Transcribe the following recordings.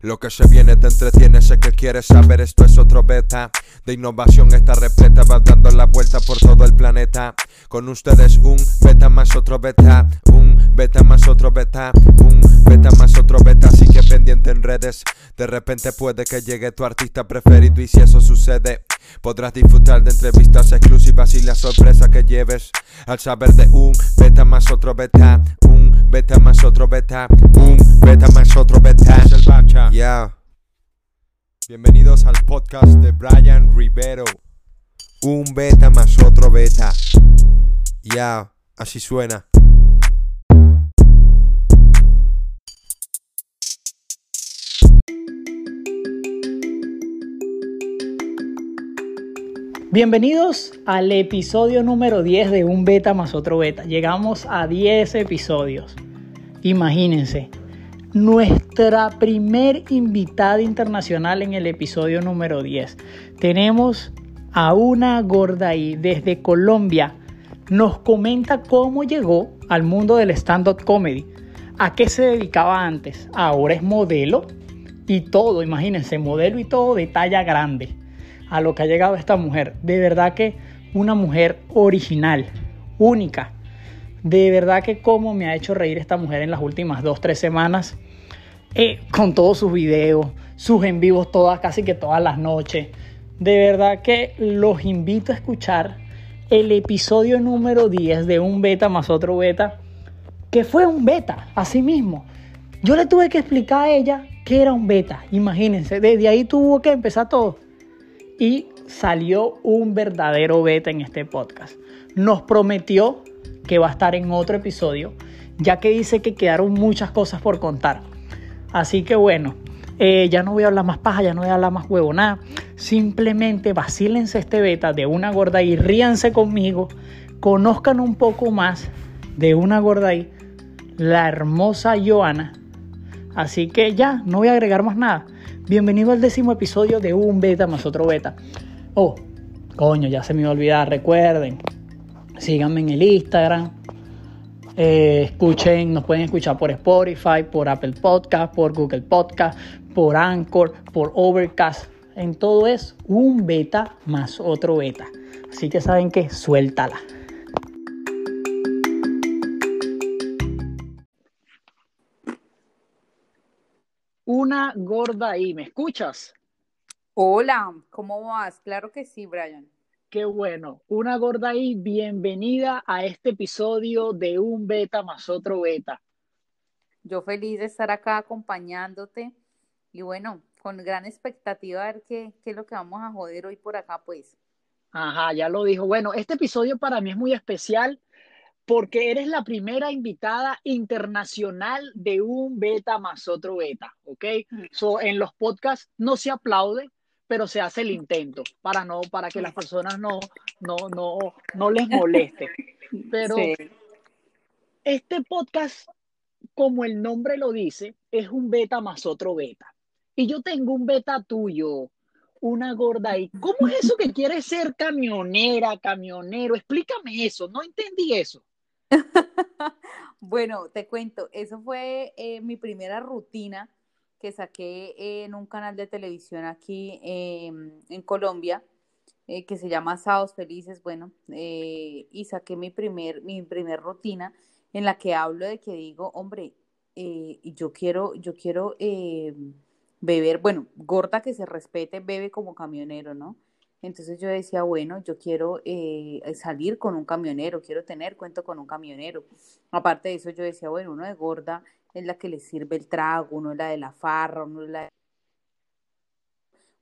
lo que se viene te entretiene, sé que quieres saber, esto es otro beta de innovación, esta repleta va dando la vuelta por todo el planeta. Con ustedes un beta más otro beta, un beta más otro beta, un beta más otro beta, así que pendiente en redes. De repente puede que llegue tu artista preferido y si eso sucede, podrás disfrutar de entrevistas exclusivas y la sorpresa que lleves al saber de un beta más otro beta, un beta más otro beta, un beta más otro beta. Ya. Bienvenidos al podcast de Brian Rivero. Un beta más otro beta. Ya, así suena. Bienvenidos al episodio número 10 de Un Beta más otro Beta. Llegamos a 10 episodios. Imagínense, nuestra primer invitada internacional en el episodio número 10. Tenemos a una gorda ahí desde Colombia. Nos comenta cómo llegó al mundo del stand-up comedy. ¿A qué se dedicaba antes? Ahora es modelo y todo, imagínense, modelo y todo de talla grande a lo que ha llegado esta mujer. De verdad que una mujer original, única. De verdad que cómo me ha hecho reír esta mujer en las últimas dos, tres semanas. Eh, con todos sus videos, sus en vivos todas, casi que todas las noches. De verdad que los invito a escuchar el episodio número 10 de un beta más otro beta, que fue un beta, así mismo. Yo le tuve que explicar a ella que era un beta, imagínense, desde ahí tuvo que empezar todo y salió un verdadero beta en este podcast. Nos prometió que va a estar en otro episodio, ya que dice que quedaron muchas cosas por contar. Así que bueno, eh, ya no voy a hablar más paja, ya no voy a hablar más huevo, nada. Simplemente vacílense este beta de una gorda y ríanse conmigo. Conozcan un poco más de una gorda y la hermosa Joana. Así que ya, no voy a agregar más nada. Bienvenido al décimo episodio de un beta más otro beta. Oh, coño, ya se me iba a olvidar. Recuerden, síganme en el Instagram. Eh, escuchen, nos pueden escuchar por Spotify, por Apple Podcast, por Google Podcast, por Anchor, por Overcast. En todo es un beta más otro beta. Así que saben que suéltala. Una gorda ahí. ¿Me escuchas? Hola, ¿cómo vas? Claro que sí, Brian. Qué bueno. Una gorda ahí, bienvenida a este episodio de Un Beta más otro Beta. Yo feliz de estar acá acompañándote y bueno, con gran expectativa a ver qué, qué es lo que vamos a joder hoy por acá, pues. Ajá, ya lo dijo. Bueno, este episodio para mí es muy especial porque eres la primera invitada internacional de un beta más otro beta, ¿ok? So, en los podcasts no se aplaude, pero se hace el intento para no para que las personas no no no no les moleste. Pero este podcast como el nombre lo dice, es un beta más otro beta. Y yo tengo un beta tuyo, una gorda ahí. ¿Cómo es eso que quieres ser camionera, camionero? Explícame eso, no entendí eso. bueno, te cuento, eso fue eh, mi primera rutina que saqué en un canal de televisión aquí en Colombia, eh, que se llama Sábados Felices, bueno, eh, y saqué mi primer, mi primer rutina en la que hablo de que digo, hombre, yo quiero, yo quiero beber, bueno, gorda que se respete, bebe como camionero, ¿no? Entonces yo decía, bueno, yo quiero eh, salir con un camionero, quiero tener cuento con un camionero. Aparte de eso, yo decía, bueno, uno de gorda es la que le sirve el trago, uno es la de la farra, uno es la de...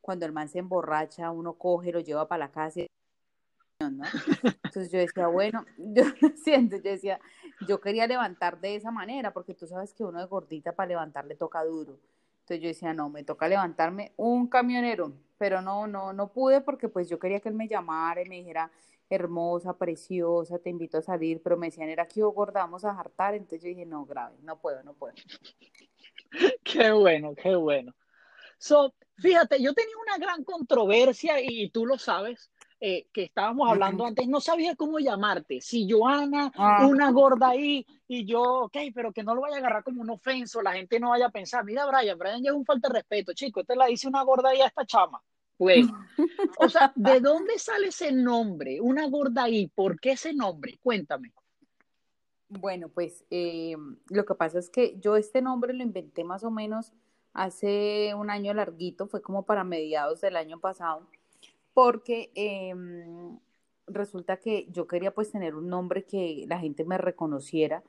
Cuando el man se emborracha, uno coge, lo lleva para la casa. ¿no? Entonces yo decía, bueno, yo siento, yo decía, yo quería levantar de esa manera, porque tú sabes que uno de gordita para levantar le toca duro. Entonces yo decía, no, me toca levantarme un camionero, pero no, no, no pude porque pues yo quería que él me llamara y me dijera, hermosa, preciosa, te invito a salir, pero me decían, era que yo gorda, vamos a hartar, entonces yo dije, no, grave, no puedo, no puedo. qué bueno, qué bueno. So, fíjate, yo tenía una gran controversia y tú lo sabes, eh, que estábamos hablando antes, no sabía cómo llamarte. Si Joana, ah. una gorda ahí, y yo, ok, pero que no lo vaya a agarrar como un ofenso, la gente no vaya a pensar, mira, Brian, Brian ya es un falta de respeto, chico, este la dice una gorda ahí a esta chama. Pues, o sea, ¿de dónde sale ese nombre? Una gorda ahí, ¿por qué ese nombre? Cuéntame. Bueno, pues eh, lo que pasa es que yo este nombre lo inventé más o menos hace un año larguito, fue como para mediados del año pasado porque em, resulta que yo quería pues tener un nombre que la gente me reconociera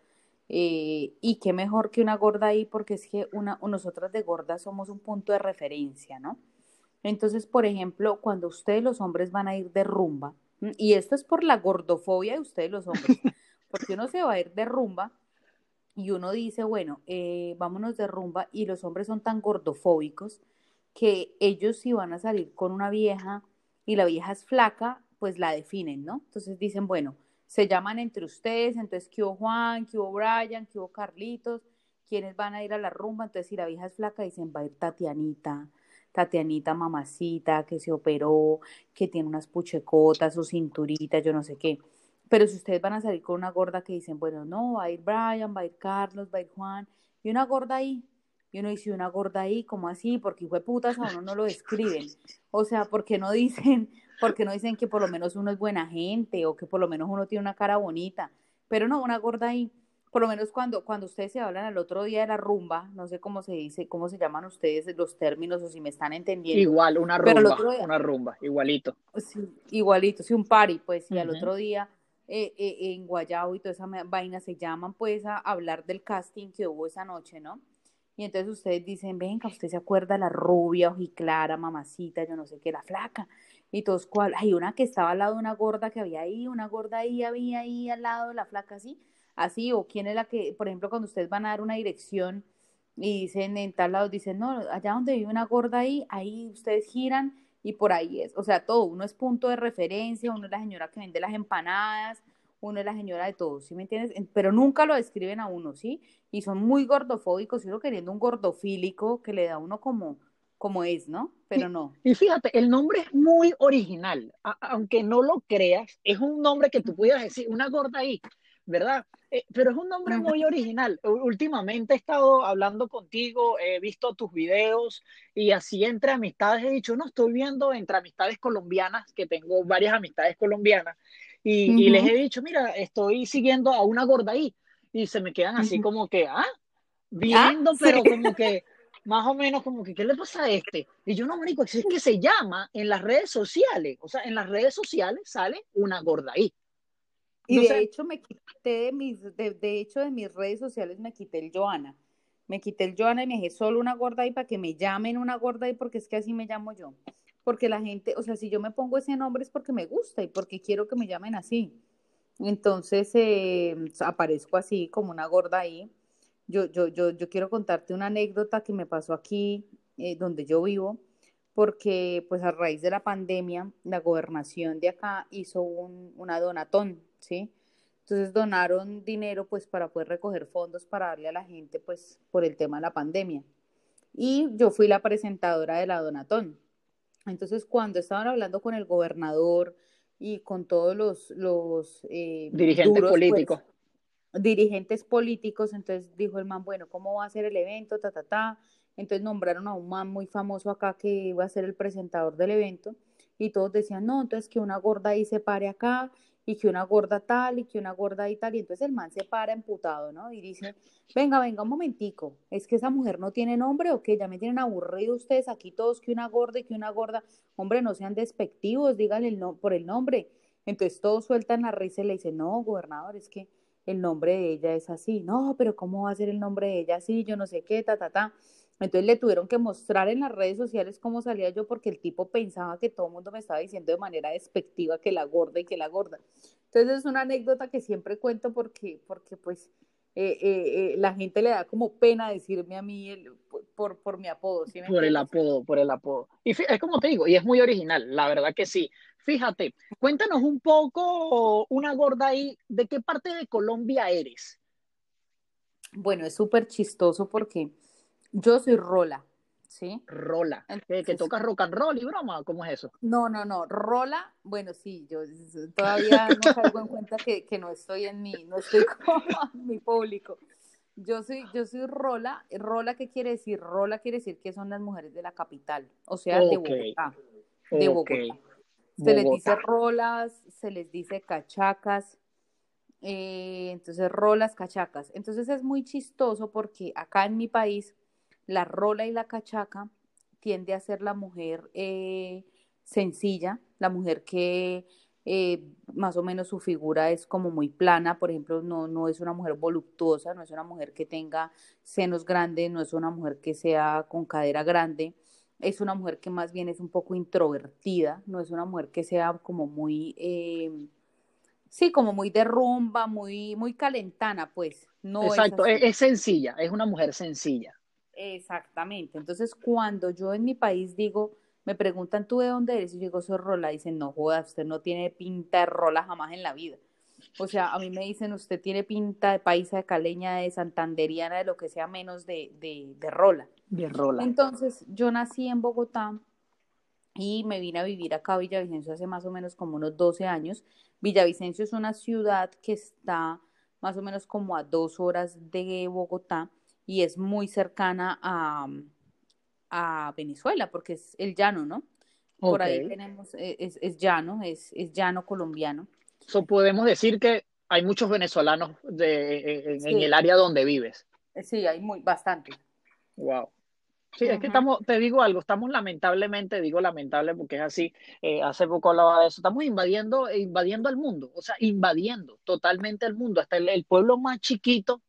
eh, y qué mejor que una gorda ahí porque es que una, nosotras de gorda somos un punto de referencia, ¿no? Entonces, por ejemplo, cuando ustedes los hombres van a ir de rumba, y esto es por la gordofobia de ustedes los hombres, porque uno se va a ir de rumba y uno dice, bueno, eh, vámonos de rumba y los hombres son tan gordofóbicos que ellos si van a salir con una vieja y la vieja es flaca, pues la definen, ¿no? Entonces dicen, bueno, se llaman entre ustedes, entonces ¿qué hubo Juan, qué hubo Brian, qué hubo Carlitos, quiénes van a ir a la rumba, entonces si la vieja es flaca dicen, va a ir Tatianita, Tatianita mamacita, que se operó, que tiene unas puchecotas o cinturitas, yo no sé qué. Pero si ustedes van a salir con una gorda que dicen, bueno, no, va a ir Brian, va a ir Carlos, va a ir Juan, y una gorda ahí, y uno dice, una gorda ahí, ¿cómo así? Porque fue putas a uno no lo describen. O sea, porque no dicen, porque no dicen que por lo menos uno es buena gente o que por lo menos uno tiene una cara bonita. Pero no, una gorda ahí, por lo menos cuando, cuando ustedes se hablan al otro día de la rumba, no sé cómo se dice, cómo se llaman ustedes los términos o si me están entendiendo. Igual, una rumba, una rumba, igualito. Sí, igualito, sí, un party, pues, y al otro día eh, eh, en Guayabo y toda esa vaina se llaman pues a hablar del casting que hubo esa noche, ¿no? Y entonces ustedes dicen, venga, usted se acuerda la rubia, ojiclara, mamacita, yo no sé qué, la flaca. Y todos, ¿cuál? Hay una que estaba al lado de una gorda que había ahí, una gorda ahí, había ahí al lado de la flaca, así. Así, o quién es la que, por ejemplo, cuando ustedes van a dar una dirección y dicen en tal lado, dicen, no, allá donde vive una gorda ahí, ahí ustedes giran y por ahí es. O sea, todo, uno es punto de referencia, uno es la señora que vende las empanadas, uno es la señora de todos, ¿sí me entiendes? Pero nunca lo describen a uno, ¿sí? Y son muy gordofóbicos, uno queriendo un gordofílico que le da a uno como, como es, ¿no? Pero no. Y fíjate, el nombre es muy original, aunque no lo creas, es un nombre que tú pudieras decir, una gorda ahí, ¿verdad? Eh, pero es un nombre muy original. Últimamente he estado hablando contigo, he visto tus videos y así entre amistades he dicho, no, estoy viendo entre amistades colombianas, que tengo varias amistades colombianas, y, les he dicho, mira, estoy siguiendo a una gorda ahí. Y se me quedan así como que, ah, viendo, ah, pero como que, más o menos como que, ¿qué le pasa a este? Y yo no, marico, es que se llama en las redes sociales. O sea, en las redes sociales sale una gorda ahí. Y de hecho me quité de mis, de, hecho de mis redes sociales me quité el Joana. Me quité el Joana y me dejé solo una gorda ahí para que me llamen una gorda ahí porque es que así me llamo yo porque la gente, o sea, si yo me pongo ese nombre es porque me gusta y porque quiero que me llamen así. Entonces eh, aparezco así como una gorda ahí. Yo, yo, yo, yo quiero contarte una anécdota que me pasó aquí eh, donde yo vivo, porque pues a raíz de la pandemia, la gobernación de acá hizo un, una donatón, ¿sí? Entonces donaron dinero pues para poder recoger fondos para darle a la gente pues por el tema de la pandemia. Y yo fui la presentadora de la donatón. Entonces, cuando estaban hablando con el gobernador y con todos los, los eh, dirigentes pues, políticos. dirigentes políticos, entonces dijo el man, bueno, ¿cómo va a ser el evento? Ta, ta, ta. Entonces nombraron a un man muy famoso acá que iba a ser el presentador del evento y todos decían, no, entonces que una gorda ahí se pare acá y que una gorda tal y que una gorda y tal. Y entonces el man se para emputado, ¿no? Y dice, venga, venga un momentico, ¿es que esa mujer no tiene nombre o qué? Ya me tienen aburrido ustedes aquí todos que una gorda y que una gorda. Hombre, no sean despectivos, díganle el no, por el nombre. Entonces todos sueltan la risa y le dicen, no, gobernador, es que el nombre de ella es así. No, pero ¿cómo va a ser el nombre de ella así? Yo no sé qué, ta, ta, ta. Entonces le tuvieron que mostrar en las redes sociales cómo salía yo porque el tipo pensaba que todo el mundo me estaba diciendo de manera despectiva que la gorda y que la gorda. Entonces es una anécdota que siempre cuento porque, porque pues eh, eh, eh, la gente le da como pena decirme a mí el, por, por mi apodo. por el apodo, por el apodo. Y es como te digo, y es muy original, la verdad que sí. Fíjate, cuéntanos un poco, una gorda ahí, ¿de qué parte de Colombia eres? Bueno, es súper chistoso porque yo soy rola, ¿sí? Rola. ¿Que, que tocas rock and roll y broma? ¿Cómo es eso? No, no, no. Rola, bueno, sí, yo todavía no caigo en cuenta que, que no estoy en mi, no estoy con mi público. Yo soy, yo soy Rola. Rola, ¿qué quiere decir? Rola quiere decir que son las mujeres de la capital, o sea, de Bogotá. De Bogotá. Se les dice rolas, se les dice cachacas, eh, entonces rolas, cachacas. Entonces es muy chistoso porque acá en mi país la rola y la cachaca tiende a ser la mujer eh, sencilla, la mujer que eh, más o menos su figura es como muy plana, por ejemplo, no, no es una mujer voluptuosa, no es una mujer que tenga senos grandes, no es una mujer que sea con cadera grande, es una mujer que más bien es un poco introvertida, no es una mujer que sea como muy, eh, sí, como muy de rumba, muy, muy calentana, pues. No Exacto, es, es, sencilla, es una mujer sencilla. Exactamente, entonces cuando yo en mi país digo, me preguntan, ¿tú de dónde eres? Y yo digo, soy Rola. Dicen, no joda, usted no tiene pinta de Rola jamás en la vida. O sea, a mí me dicen, usted tiene pinta de paisa, de caleña, de santanderiana, de lo que sea menos de, de, de Rola. De Rola. Entonces, yo nací en Bogotá y me vine a vivir acá a Villavicencio hace más o menos como unos 12 años. Villavicencio es una ciudad que está más o menos como a dos horas de Bogotá y es muy cercana a, a Venezuela, porque es el llano, ¿no? Por ahí tenemos, eh, es, es llano, es, es, llano colombiano. So, podemos decir que hay muchos venezolanos de, en, sí. en, el área donde vives. Sí, hay muy, bastante. Wow. Sí, uh -huh. es que estamos, te digo algo, estamos lamentablemente, digo lamentable porque es así, eh, hace poco hablaba de eso, estamos invadiendo, invadiendo el mundo, o sea, invadiendo totalmente el mundo, hasta el, el pueblo más chiquito,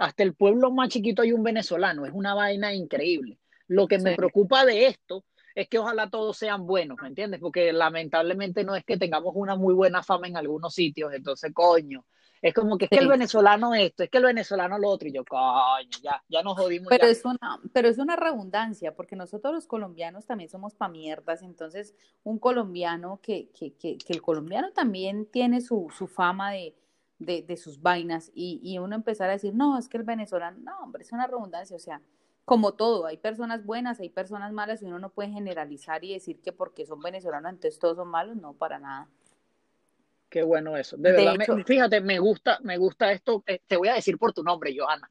hasta el pueblo más chiquito hay un venezolano, es una vaina increíble. Lo que me preocupa de esto es que ojalá todos sean buenos, ¿me entiendes? Porque lamentablemente no es que tengamos una muy buena fama en algunos sitios, entonces, coño, es como que es que el venezolano esto, es que el venezolano lo otro, y yo, coño, ya, ya nos jodimos. Pero, ya. Es una, pero es una redundancia, porque nosotros los colombianos también somos pa' mierdas, entonces un colombiano que, que, que, que el colombiano también tiene su, su fama de, de, de sus vainas, y, y uno empezar a decir, no, es que el venezolano, no, hombre, es una redundancia, o sea, como todo, hay personas buenas, hay personas malas y uno no puede generalizar y decir que porque son venezolanos entonces todos son malos, no, para nada. Qué bueno eso. De, de verdad, hecho, me, fíjate, me gusta, me gusta esto, eh, te voy a decir por tu nombre, Johanna.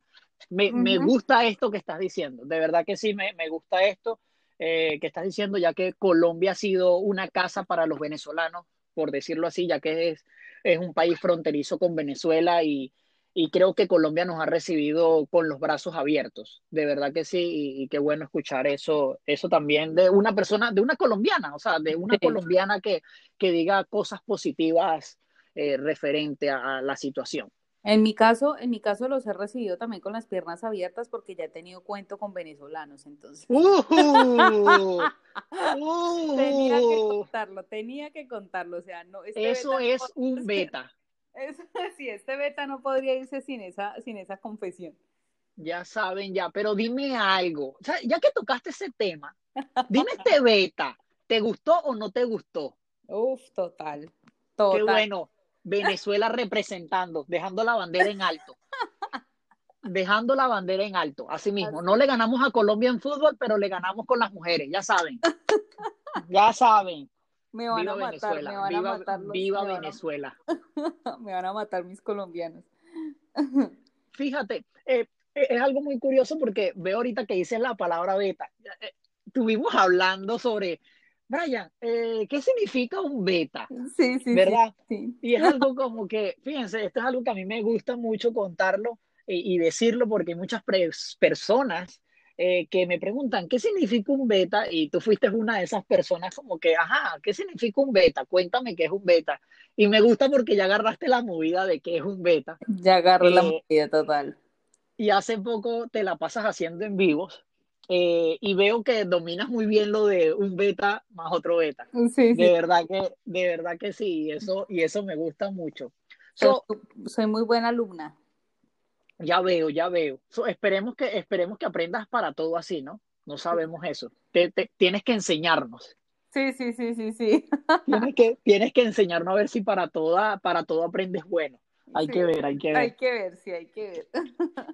Me, uh -huh. me gusta esto que estás diciendo, de verdad que sí, me, me gusta esto eh, que estás diciendo, ya que Colombia ha sido una casa para los venezolanos, por decirlo así, ya que es, es un país fronterizo con Venezuela y, y creo que Colombia nos ha recibido con los brazos abiertos, de verdad que sí, y, y, qué bueno escuchar eso, eso también de una persona, de una colombiana, o sea, de una sí. colombiana que, que diga cosas positivas eh, referente a, a, la situación. En mi caso, en mi caso los he recibido también con las piernas abiertas porque ya he tenido cuento con venezolanos, entonces. Uh, uh, tenía que contarlo, tenía que contarlo, o sea, no. Este eso es un beta. Es, sí, este beta no podría irse sin esa, sin esa confesión. Ya saben, ya, pero dime algo. O sea, ya que tocaste ese tema, dime este beta, ¿te gustó o no te gustó? Uf, total. total. Qué bueno. Venezuela representando, dejando la bandera en alto. Dejando la bandera en alto, así mismo. No le ganamos a Colombia en fútbol, pero le ganamos con las mujeres, ya saben. Ya saben. Me van viva a matar, Venezuela. me van viva, a matar. Los, viva me Venezuela. Van a, me van a matar mis colombianos. Fíjate, eh, es algo muy curioso porque veo ahorita que dices la palabra beta. Eh, estuvimos hablando sobre, Brian, eh, ¿qué significa un beta? Sí, sí. ¿Verdad? Sí, sí. Y es algo como que, fíjense, esto es algo que a mí me gusta mucho contarlo y, y decirlo porque hay muchas personas eh, que me preguntan, ¿qué significa un beta? Y tú fuiste una de esas personas como que, ajá, ¿qué significa un beta? Cuéntame qué es un beta. Y me gusta porque ya agarraste la movida de qué es un beta. Ya agarré eh, la movida total. Y hace poco te la pasas haciendo en vivos. Eh, y veo que dominas muy bien lo de un beta más otro beta. Sí, sí. De verdad que, de verdad que sí, y eso, y eso me gusta mucho. So, soy muy buena alumna. Ya veo, ya veo. So, esperemos, que, esperemos que aprendas para todo así, ¿no? No sabemos eso. Te, te, tienes que enseñarnos. Sí, sí, sí, sí, sí. Tienes que, tienes que enseñarnos a ver si para, toda, para todo aprendes bueno. Hay sí, que ver, hay que ver. Hay que ver, sí, hay que ver.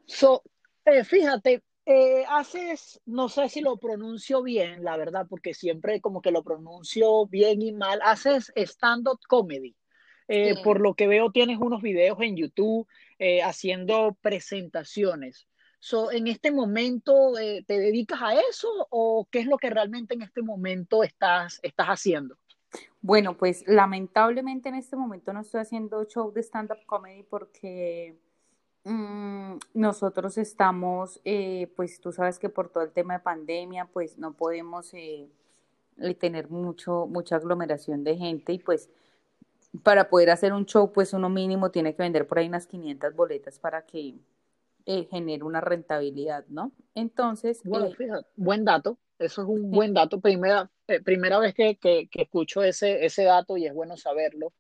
So, eh, fíjate, eh, haces, no sé si lo pronuncio bien, la verdad, porque siempre como que lo pronuncio bien y mal, haces stand-up comedy. Eh, por lo que veo, tienes unos videos en YouTube eh, haciendo presentaciones. So, ¿En este momento te dedicas a eso o qué es lo que realmente en este momento estás, estás haciendo? Bueno, pues lamentablemente en este momento no estoy haciendo show de stand-up comedy porque Mm, nosotros estamos, eh, pues tú sabes que por todo el tema de pandemia, pues no podemos eh, eh, tener mucho, mucha aglomeración de gente y pues para poder hacer un show, pues uno mínimo tiene que vender por ahí unas 500 boletas para que genere una rentabilidad, ¿no? Entonces... Bueno, fíjate, buen dato, eso es un buen dato. Primera, primera vez que, que, que, escucho ese, ese dato y es bueno saberlo,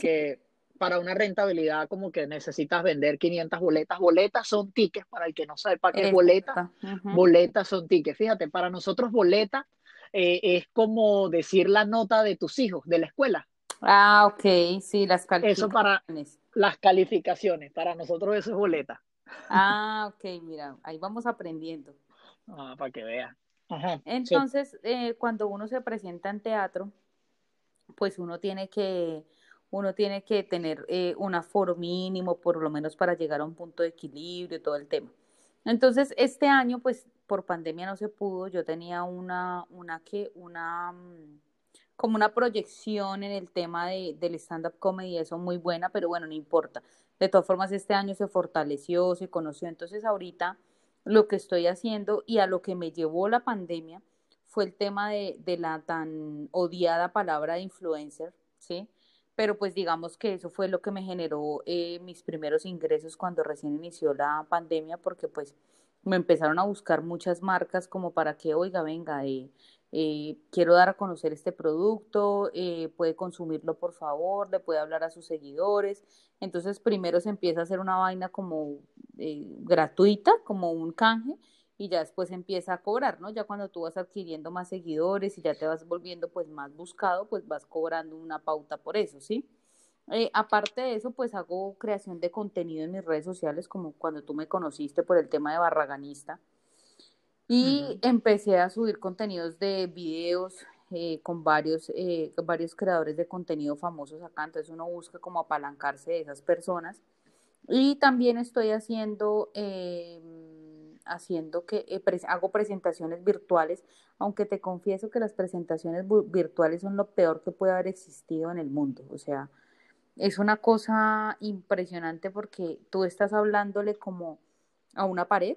que para una rentabilidad como que necesitas vender 500 boletas. Boletas son tickets, para el que no sepa qué es boleta. Boletas son tickets. Fíjate, para nosotros boleta eh, es como decir la nota de tus hijos de la escuela. Ah, ok, sí, las calificaciones. Eso para las calificaciones, para nosotros eso es boleta. Ah, ok, mira, ahí vamos aprendiendo. Ah, para que vean. Entonces, eh, cuando uno se presenta en teatro, pues uno tiene que uno tiene que tener eh, un aforo mínimo, por lo menos para llegar a un punto de equilibrio, todo el tema. Entonces, este año, pues, por pandemia no se pudo, yo tenía una, una que, una, mm, como una proyección en el tema de, del stand-up comedy, eso muy buena, pero bueno, no importa. De todas formas, este año se fortaleció, se conoció. Entonces, ahorita lo que estoy haciendo y a lo que me llevó la pandemia fue el tema de, de la tan odiada palabra de influencer, ¿sí? Pero pues digamos que eso fue lo que me generó eh, mis primeros ingresos cuando recién inició la pandemia, porque pues me empezaron a buscar muchas marcas como para que, oiga, venga, eh, eh, quiero dar a conocer este producto, puede consumirlo por favor, le puede hablar a sus seguidores. Entonces primero se empieza a hacer una vaina como gratuita, como un canje, y ya después empieza a cobrar, ¿no? Ya cuando tú vas adquiriendo más seguidores y ya te vas volviendo pues más buscado, pues vas cobrando una pauta por eso, ¿sí? Eh, aparte de eso, pues hago creación de contenido en mis redes sociales, como cuando tú me conociste por el tema de barraganista. Y empecé a subir contenidos de videos eh, con varios, eh, varios creadores de contenido famosos acá. Entonces uno busca como apalancarse de esas personas. Y también estoy haciendo em, haciendo que eh, hago presentaciones virtuales, aunque te confieso que las presentaciones virtuales son lo peor que puede haber existido en el mundo. O sea, es una cosa impresionante porque tú estás hablándole como a una pared,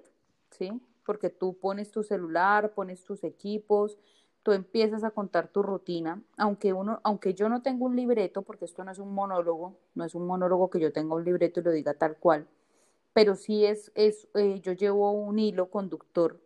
¿sí? Porque tú pones tu celular, pones tus equipos, tú empiezas a contar tu rutina, aunque uno, aunque yo no tengo un libreto, porque esto no es un monólogo, no es un monólogo que yo tenga un libreto y lo diga tal cual, pero sí es, es eh, yo llevo un hilo conductor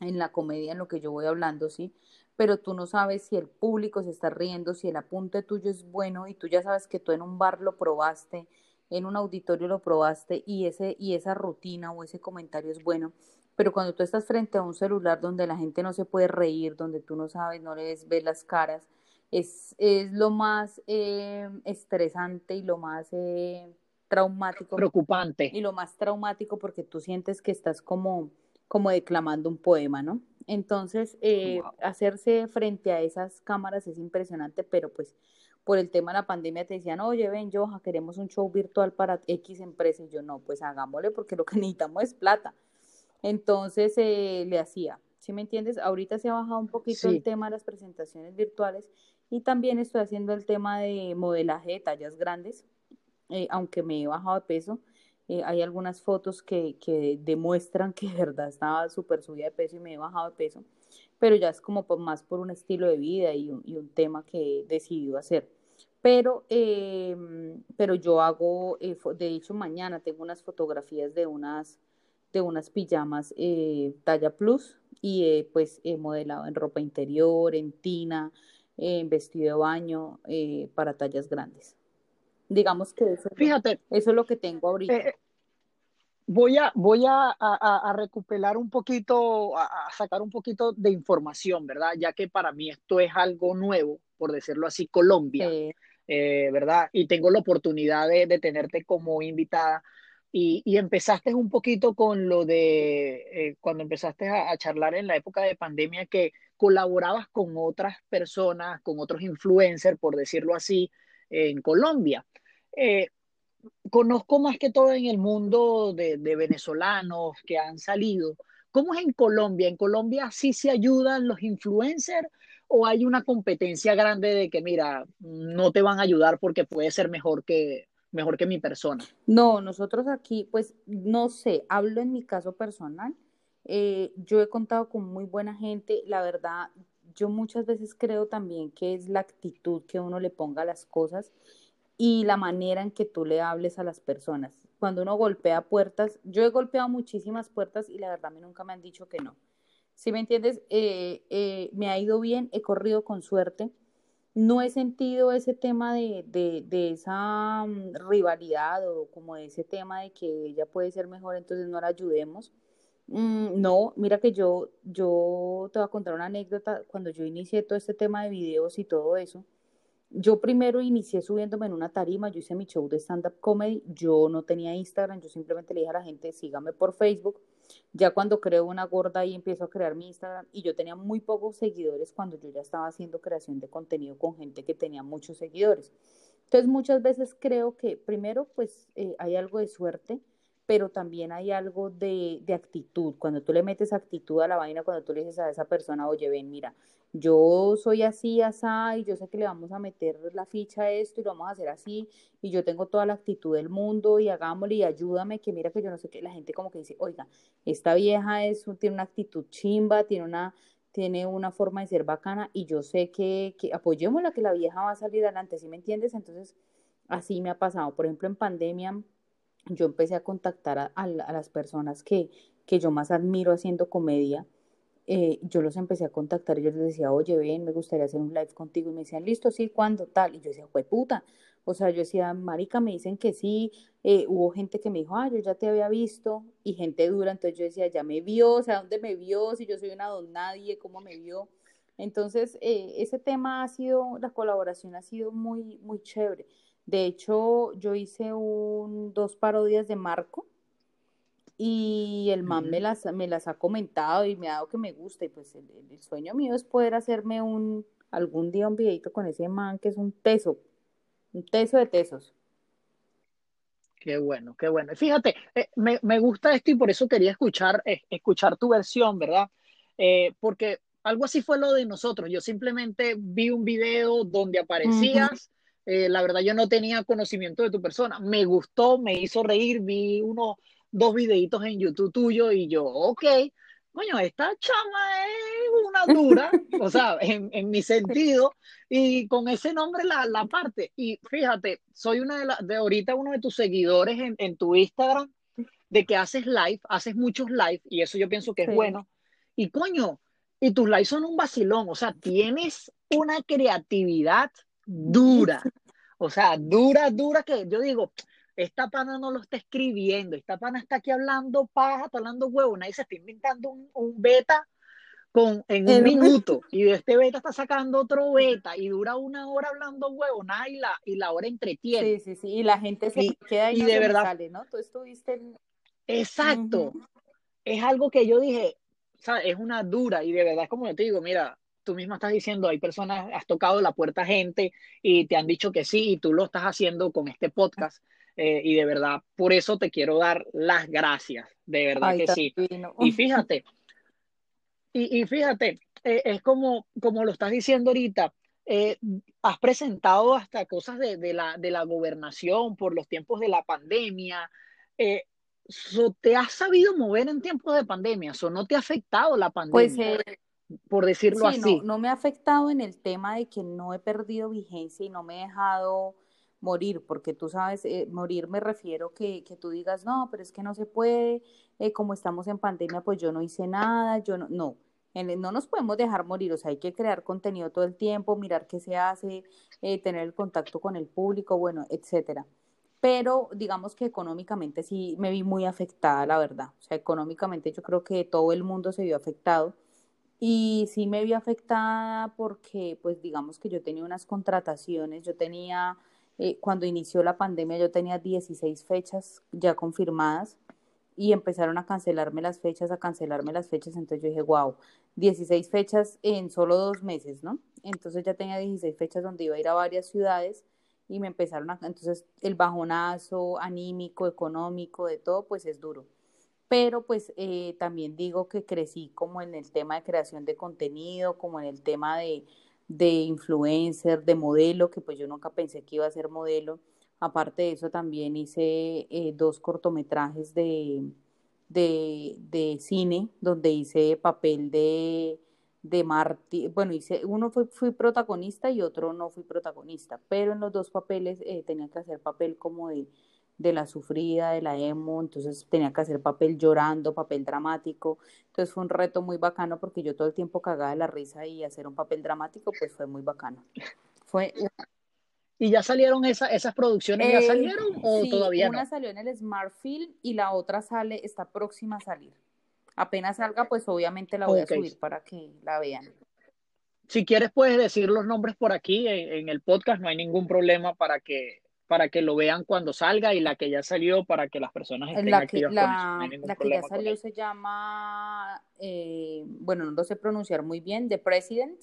en la comedia, en lo que yo voy hablando, ¿sí? Pero tú no sabes si el público se está riendo, si el apunte tuyo es bueno y tú ya sabes que tú en un bar lo probaste, en un auditorio lo probaste y, ese, y esa rutina o ese comentario es bueno. Pero cuando tú estás frente a un celular donde la gente no se puede reír, donde tú no sabes, no le ves, las caras, es, es lo más eh, estresante y lo más... Eh, traumático. Preocupante. Y lo más traumático porque tú sientes que estás como, como declamando un poema, ¿no? Entonces, eh, hacerse frente a esas cámaras es impresionante, pero pues por el tema de la pandemia te decían, oye, ven, Joja, queremos un show virtual para X empresa. Y yo, no, pues hagámosle porque lo que necesitamos es plata. Entonces, eh, le hacía, ¿sí me entiendes? Ahorita se ha bajado un poquito el tema de las presentaciones virtuales y también estoy haciendo el tema de modelaje de tallas grandes eh, aunque me he bajado de peso, eh, hay algunas fotos que, que, demuestran que de verdad estaba súper subida de peso y me he bajado de peso, pero ya es como más por un estilo de vida y un, tema que he decidido hacer. Pero, em, pero yo hago, eh, de hecho mañana tengo unas fotografías de unas, de unas pijamas talla plus y pues he modelado en ropa interior, en tina, en vestido de baño para tallas grandes. Digamos que eso, Fíjate, eso es lo que tengo ahorita. Eh, voy a, voy a, a, recuperar un poquito, a, sacar un poquito de información, ¿verdad? Ya que para mí esto es algo nuevo, por decirlo así, Colombia, eh, ¿verdad? Y tengo la oportunidad de, de, tenerte como invitada. Y, empezaste un poquito con lo de, eh, cuando empezaste a, charlar en la época de pandemia, que colaborabas con otras personas, con otros influencers, por decirlo así, en Colombia. Eh, conozco más que todo en el mundo de, venezolanos que han salido. ¿Cómo es en Colombia? ¿En Colombia sí se ayudan los influencers o hay una competencia grande de que, mira, no te van a ayudar porque puede ser mejor que, mejor que mi persona? No, nosotros aquí, pues, no sé, hablo en mi caso personal. Eh, yo he contado con muy buena gente. La verdad, yo muchas veces creo también que es la actitud que uno le ponga a las cosas y la manera en que tú le hables a las personas. Cuando uno golpea puertas, yo he golpeado muchísimas puertas y la verdad a nunca me han dicho que no. Si me entiendes, eh, eh, me ha ido bien, he corrido con suerte. No he sentido ese tema de, de, esa mm, rivalidad o como de ese tema de que ella puede ser mejor, entonces no la ayudemos. Mm, no, mira que yo, yo te voy a contar una anécdota. Cuando yo inicié todo este tema de videos y todo eso, yo primero inicié subiéndome en una tarima, yo hice mi show de stand-up comedy, yo no tenía Instagram, yo simplemente le dije a la gente, sígame por Facebook. Ya cuando creo una gorda y empiezo a crear mi Instagram, y yo tenía muy pocos seguidores cuando yo ya estaba haciendo creación de contenido con gente que tenía muchos seguidores. Entonces muchas veces creo que primero pues eh, hay algo de suerte, pero también hay algo de, de, actitud. Cuando tú le metes actitud a la vaina, cuando tú le dices a esa persona, oye, ven, mira, yo soy así, asá, y yo sé que le vamos a meter la ficha a esto y lo vamos a hacer así, y yo tengo toda la actitud del mundo, y hagámosle, y ayúdame, que mira que yo no sé qué, la gente como que dice, oiga, esta vieja es, tiene una actitud chimba, tiene una, tiene una forma de ser bacana, y yo sé que, que apoyémosla, que la vieja va a salir adelante, ¿sí me entiendes? Entonces, así me ha pasado. Por ejemplo, en pandemia yo empecé a contactar a, las personas que, que, yo más admiro haciendo comedia. Eh, yo los empecé a contactar y yo les decía, oye, ven, me gustaría hacer un live contigo. Y me decían, listo, sí, ¿cuándo? Tal. Y yo decía, fue puta. O sea, yo decía, marica, me dicen que sí. Eh, hubo gente que me dijo, ah, yo ya te había visto. Y gente dura. Entonces yo decía, ya me vio. O sea, ¿dónde me vio? Si yo soy una don nadie, ¿cómo me vio? Entonces, eh, ese tema ha sido, la colaboración ha sido muy, muy chévere. De hecho, yo hice un, dos parodias de Marco y el man me, las, me las ha comentado y me ha dado que me gusta y pues el, sueño mío es poder hacerme un algún día un videito con ese man que es un teso, un teso de tesos. Qué bueno, qué bueno. Fíjate, eh, me, me, gusta esto y por eso quería escuchar, eh, escuchar tu versión, ¿verdad? Eh, porque algo así fue lo de nosotros. Yo simplemente vi un video donde aparecías. Eh, la verdad yo no tenía conocimiento de tu persona. Me gustó, me hizo reír, vi unos dos videitos en YouTube tuyo y yo, ok, coño, esta chama es una dura, o sea, en, en, mi sentido, y con ese nombre la, la parte. Y fíjate, soy una de, de ahorita uno de tus seguidores en, en, tu Instagram, de que haces live, haces muchos live, y eso yo pienso que es bueno. Y coño, y tus lives son un vacilón, o sea, tienes una creatividad dura. O sea, dura, dura que yo digo, esta pana no lo está escribiendo, esta pana está aquí hablando paja, está hablando huevo, nadie se está inventando un, beta con, en un minuto y de este beta está sacando otro beta y dura una hora hablando huevo, nada, y la, y la hora entretiene. Sí, sí, sí, y la gente se queda y, de verdad, sale, ¿no? Tú estuviste Exacto. Es algo que yo dije, o sea, es una dura y de verdad como yo te digo, mira, tú misma estás diciendo, hay personas, has tocado la puerta a gente y te han dicho que sí y tú lo estás haciendo con este podcast. Eh, y de verdad, por eso te quiero dar las gracias, de verdad que sí. Y fíjate, y, fíjate, eh, es como, como lo estás diciendo ahorita, eh, has presentado hasta cosas de, de, la, de la gobernación por los tiempos de la pandemia. ¿Te has sabido mover en tiempos de pandemia? ¿O no te ha afectado la pues, pandemia? Pues por decirlo así. No, no me ha afectado en el tema de que no he perdido vigencia y no me he dejado morir, porque tú sabes, eh, morir me refiero que, que, tú digas, no, pero es que no se puede, eh, como estamos en pandemia, pues yo no hice nada, yo no, no, no nos podemos dejar morir, o sea, hay que crear contenido todo el tiempo, mirar qué se hace, eh, tener el contacto con el público, bueno, etcétera. Pero digamos que económicamente sí me vi muy afectada, la verdad. O sea, económicamente yo creo que todo el mundo se vio afectado y sí me vi afectada porque, pues digamos que yo tenía unas contrataciones, yo tenía eh, cuando inició la pandemia yo tenía 16 fechas ya confirmadas y empezaron a cancelarme las fechas, a cancelarme las fechas, entonces yo dije, wow, 16 fechas en solo dos meses, ¿no? Entonces ya tenía 16 fechas donde iba a ir a varias ciudades y me empezaron a, entonces el bajonazo anímico, económico, de todo, pues es duro. Pero pues eh, también digo que crecí como en el tema de creación de contenido, como en el tema de, de influencer, de modelo, que pues yo nunca pensé que iba a ser modelo. Aparte de eso, también hice eh, dos cortometrajes de, de, de, cine, donde hice papel de, de Marty, bueno, hice, uno fui, fui, protagonista y otro no fui protagonista, pero en los dos papeles eh, tenía que hacer papel como de, de la sufrida, de la emo, entonces tenía que hacer papel llorando, papel dramático, entonces fue un reto muy bacano porque yo todo el tiempo cagaba de la risa y hacer un papel dramático pues fue muy bacano. Fue ¿Y ya salieron esas producciones? ¿Ya eh, salieron o todavía no? Una salió en el Smart Film y la otra sale, está próxima a salir. Apenas salga, pues obviamente la voy a subir para que la vean. Si quieres, puedes decir los nombres por aquí en, el podcast, no hay ningún problema para que para que lo vean cuando salga y la que ya salió para que las personas estén la que, la, la que ya salió se llama, eh, bueno, no lo sé pronunciar muy bien, The President.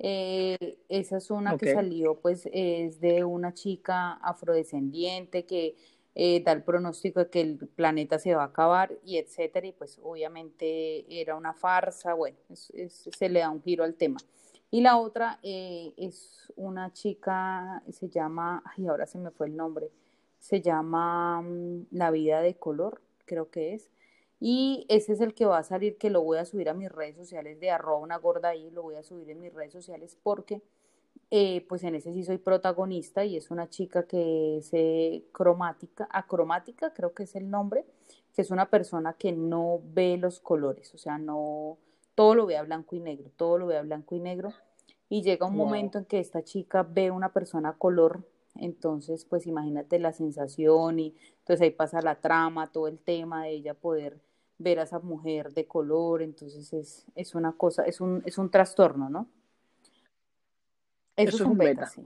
Eh, esa es una que salió, pues es de una chica afrodescendiente que eh, da el pronóstico de que el planeta se va a acabar y etcétera, y pues obviamente era una farsa, bueno, se le da un giro al tema. Y la otra eh, es una chica, se llama, ay, ahora se me fue el nombre, se llama mm, La vida de color, creo que es. Y ese es el que va a salir, que lo voy a subir a mis redes sociales de arroba una gorda ahí, lo voy a subir en mis redes sociales porque eh, pues en ese sí soy protagonista y es una chica que es eh, cromática, acromática creo que es el nombre, que es una persona que no ve los colores, o sea, no, todo lo ve a blanco y negro, todo lo ve a blanco y negro y llega un momento en que esta chica ve una persona color, entonces pues imagínate la sensación y entonces ahí pasa la trama, todo el tema de ella poder ver a esa mujer de color, entonces es, es una cosa, es un, es un trastorno, ¿no? Eso, es un beta. Sí.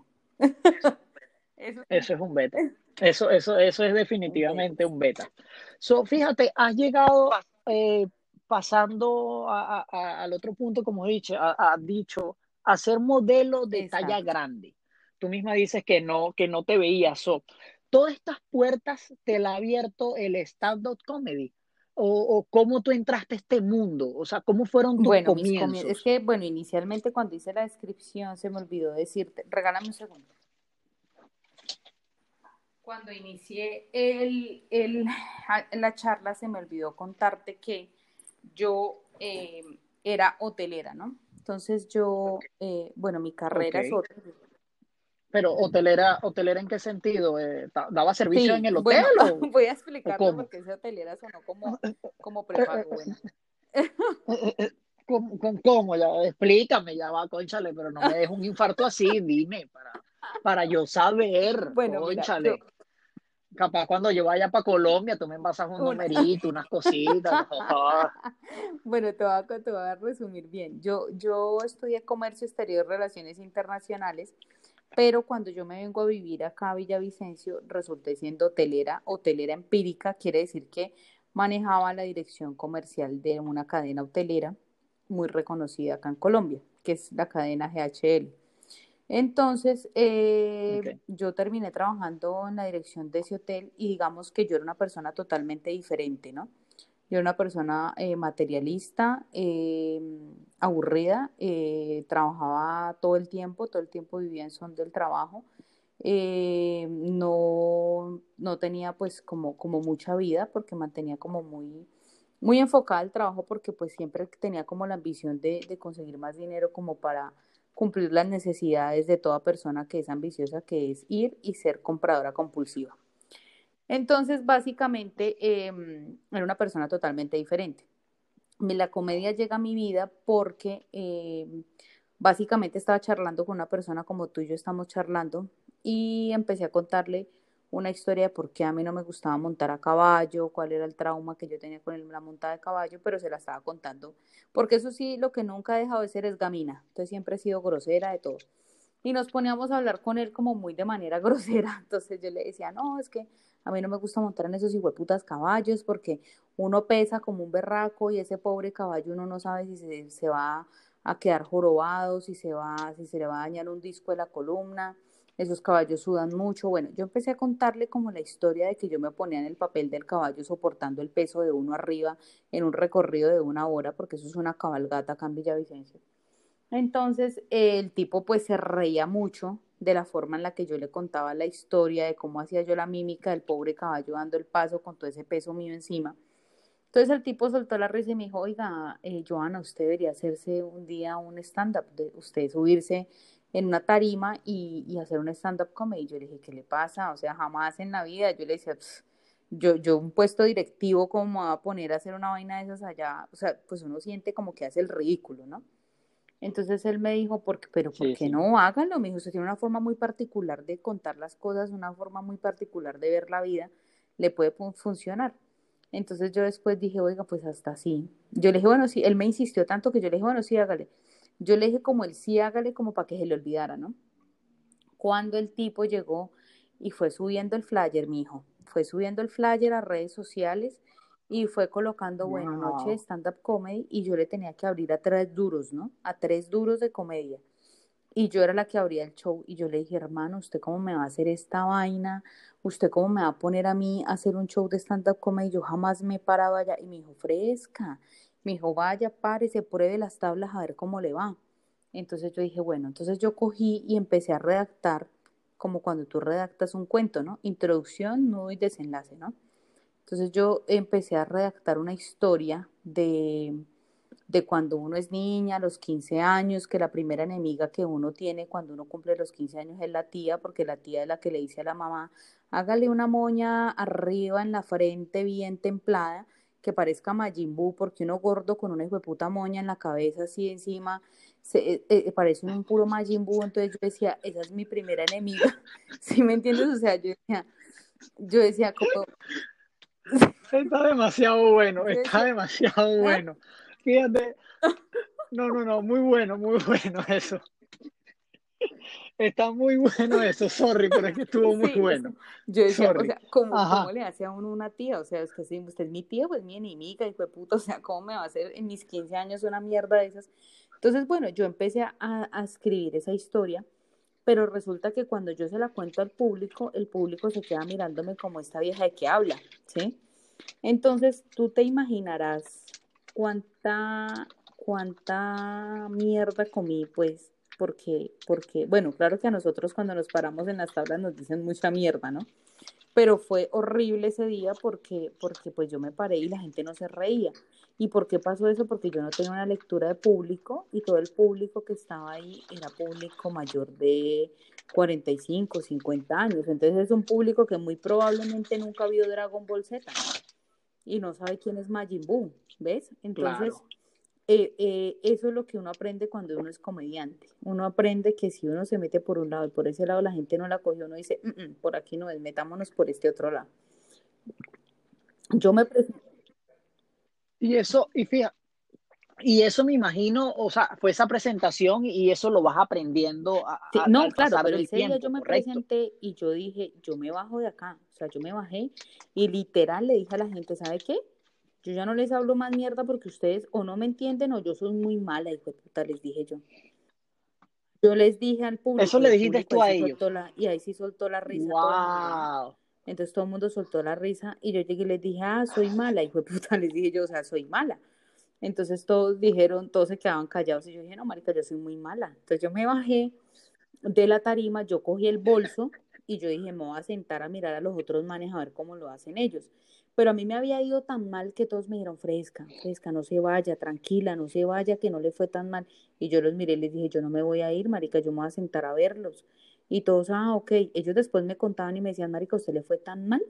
eso, es un beta. Eso, eso, eso es definitivamente un beta. So, fíjate, has llegado eh, pasando al otro punto, como he dicho, ha dicho, a ser modelo de talla grande. Tú misma dices que no, que no te veías. So, todas estas puertas te la ha abierto el stand-up comedy. O, cómo tú entraste a este mundo? O sea, ¿cómo fueron tus bueno, comienzos? Es que, bueno, inicialmente cuando hice la descripción se me olvidó decirte, regálame un segundo. Cuando inicié el, el, la charla se me olvidó contarte que yo eh, era hotelera, ¿no? Entonces yo, eh, bueno, mi carrera es otra. Pero hotelera, hotelera en qué sentido? Eh, ¿Daba servicio en el hotel? voy a explicarlo porque esa hotelera sonó como, como prepago. ¿Cómo, cómo, Ya, explícame, ya va, conchale, pero no me dejes un infarto así, dime, para, para yo saber, bueno, conchale. Capaz cuando yo vaya para Colombia, tú me envasas un numerito, unas cositas. bueno, te voy, a, te voy, a, resumir bien. Yo, yo estudié comercio exterior, relaciones internacionales pero cuando yo me vengo a vivir acá a Villavicencio, resulté siendo hotelera, hotelera empírica, quiere decir que manejaba la dirección comercial de una cadena hotelera muy reconocida acá en Colombia, que es la cadena GHL. Entonces, eh, yo terminé trabajando en la dirección de ese hotel y digamos que yo era una persona totalmente diferente, ¿no? Yo era una persona eh, materialista, eh, aburrida, eh, trabajaba todo el tiempo, todo el tiempo vivía en son del trabajo. no, no tenía pues como, como mucha vida porque mantenía como muy, muy enfocada al trabajo porque pues siempre tenía como la ambición de, de conseguir más dinero como para cumplir las necesidades de toda persona que es ambiciosa, que es ir y ser compradora compulsiva. Entonces, básicamente, em, era una persona totalmente diferente. La comedia llega a mi vida porque em, básicamente estaba charlando con una persona como tú y yo estamos charlando y empecé a contarle una historia de por qué a mí no me gustaba montar a caballo, cuál era el trauma que yo tenía con la montada de caballo, pero se la estaba contando, porque eso sí, lo que nunca he dejado de ser es gamina, entonces siempre he sido grosera de todo. y nos poníamos a hablar con él como muy de manera grosera. Entonces yo le decía, no, es que a mí no me gusta montar en esos hijueputas caballos porque uno pesa como un berraco y ese pobre caballo uno no sabe si se, se va a quedar jorobado, si se va, si se le va a dañar un disco de la columna, esos caballos sudan mucho. Bueno, yo empecé a contarle como la historia de que yo me ponía en el papel del caballo soportando el peso de uno arriba en un recorrido de una hora, porque eso es una cabalgata acá en Villavicencio. Entonces el tipo pues se reía mucho de la forma en la que yo le contaba la historia, de cómo hacía yo la mímica del pobre caballo dando el paso con todo ese peso mío encima. Entonces el tipo soltó la risa y me dijo, oiga, eh, Joana, usted debería hacerse un día un stand-up, de usted subirse en una tarima y, hacer un stand-up comedy. Yo le dije, ¿qué le pasa? O sea, jamás en la vida. Yo le decía, yo, yo un puesto directivo, como va a poner a hacer una vaina de esas allá? O sea, pues uno siente como que hace el ridículo, ¿no? Entonces él me dijo, ¿por pero ¿por qué no háganlo? Me dijo, usted tiene una forma muy particular de contar las cosas, una forma muy particular de ver la vida, le puede funcionar. Entonces yo después dije, oiga, pues hasta así. Yo le dije, bueno, sí, él me insistió tanto que yo le dije, bueno, sí, hágale. Yo le dije como el sí, hágale como para que se le olvidara, ¿no? Cuando el tipo llegó y fue subiendo el flyer, mi hijo, fue subiendo el flyer a redes sociales y fue colocando, bueno, noche de stand-up comedy y yo le tenía que abrir a tres duros, ¿no? A tres duros de comedia. Y yo era la que abría el show y yo le dije, hermano, ¿usted cómo me va a hacer esta vaina? ¿Usted cómo me va a poner a mí a hacer un show de stand-up comedy? Yo jamás me he parado allá. Y me dijo, fresca. Me dijo, vaya, párese, pruebe las tablas a ver cómo le va. Entonces yo dije, bueno, entonces yo cogí y empecé a redactar como cuando tú redactas un cuento, ¿no? Introducción, nudo y desenlace, ¿no? Entonces yo empecé a redactar una historia de de cuando uno es niña, a los 15 años, que la primera enemiga que uno tiene cuando uno cumple los 15 años es la tía, porque la tía es la que le dice a la mamá, hágale una moña arriba en la frente bien templada, que parezca Majin porque uno gordo con una hijo de puta moña en la cabeza así encima, se, eh, eh, parece un puro Majin entonces yo decía, esa es mi primera enemiga, ¿sí me entiendes? O sea, yo decía, yo decía como... Está demasiado bueno, está demasiado ¿Ah? bueno. Fíjate. No, no, no, muy bueno, muy bueno eso. Está muy bueno eso, sorry, pero es que estuvo muy bueno. Yo decía, o sea, ¿cómo, le hace a uno una tía? O sea, es que si usted es mi tía, pues mi enemiga, y fue puto, o sea, ¿cómo me va a hacer en mis 15 años una mierda de esas? Entonces, bueno, yo empecé a, a escribir esa historia, pero resulta que cuando yo se la cuento al público, el público se queda mirándome como esta vieja de que habla, ¿sí? Entonces, tú te imaginarás cuánta, cuánta mierda comí, pues, porque, porque, bueno, claro que a nosotros cuando nos paramos en las tablas nos dicen mucha mierda, ¿no? Pero fue horrible ese día porque, porque pues yo me paré y la gente no se reía. ¿Y por qué pasó eso? Porque yo no tenía una lectura de público y todo el público que estaba ahí era público mayor de 45, 50 años. Entonces es un público que muy probablemente nunca vio Dragon Ball Z y no sabe quién es Majin Buu, ¿ves? Entonces, eh, eh, eso es lo que uno aprende cuando uno es comediante. Uno aprende que si uno se mete por un lado y por ese lado la gente no la cogió, uno dice, mm, mm, por aquí no es, metámonos por este otro lado. Yo me Y eso, y fíjate, y eso me imagino, o sea, fue esa presentación y eso lo vas aprendiendo. A, no, claro, pero ese día yo me presenté y yo dije, yo me bajo de acá. O sea, yo me bajé y literal le dije a la gente, ¿sabe qué? Yo ya no les hablo más mierda porque ustedes o no me entienden o yo soy muy mala, hijo de puta, les dije yo. Yo les dije al público. Eso le dijiste tú a ellos. y ahí sí soltó la risa. Wow. Entonces todo el mundo soltó la risa y yo llegué y les dije, ah, soy mala, hijo de puta, les dije yo, o sea, soy mala. Entonces todos dijeron, todos se quedaban callados y yo dije, no, marica, yo soy muy mala. Entonces yo me bajé de la tarima, yo cogí el bolso y yo dije, me voy a sentar a mirar a los otros manes a ver cómo lo hacen ellos. Pero a mí me había ido tan mal que todos me dijeron, fresca, fresca, no se vaya, tranquila, no se vaya, que no le fue tan mal. Y yo los miré y les dije, yo no me voy a ir, marica, yo me voy a sentar a verlos. Y todos, ah, ok. Ellos después me contaban y me decían, marica, ¿usted le fue tan mal?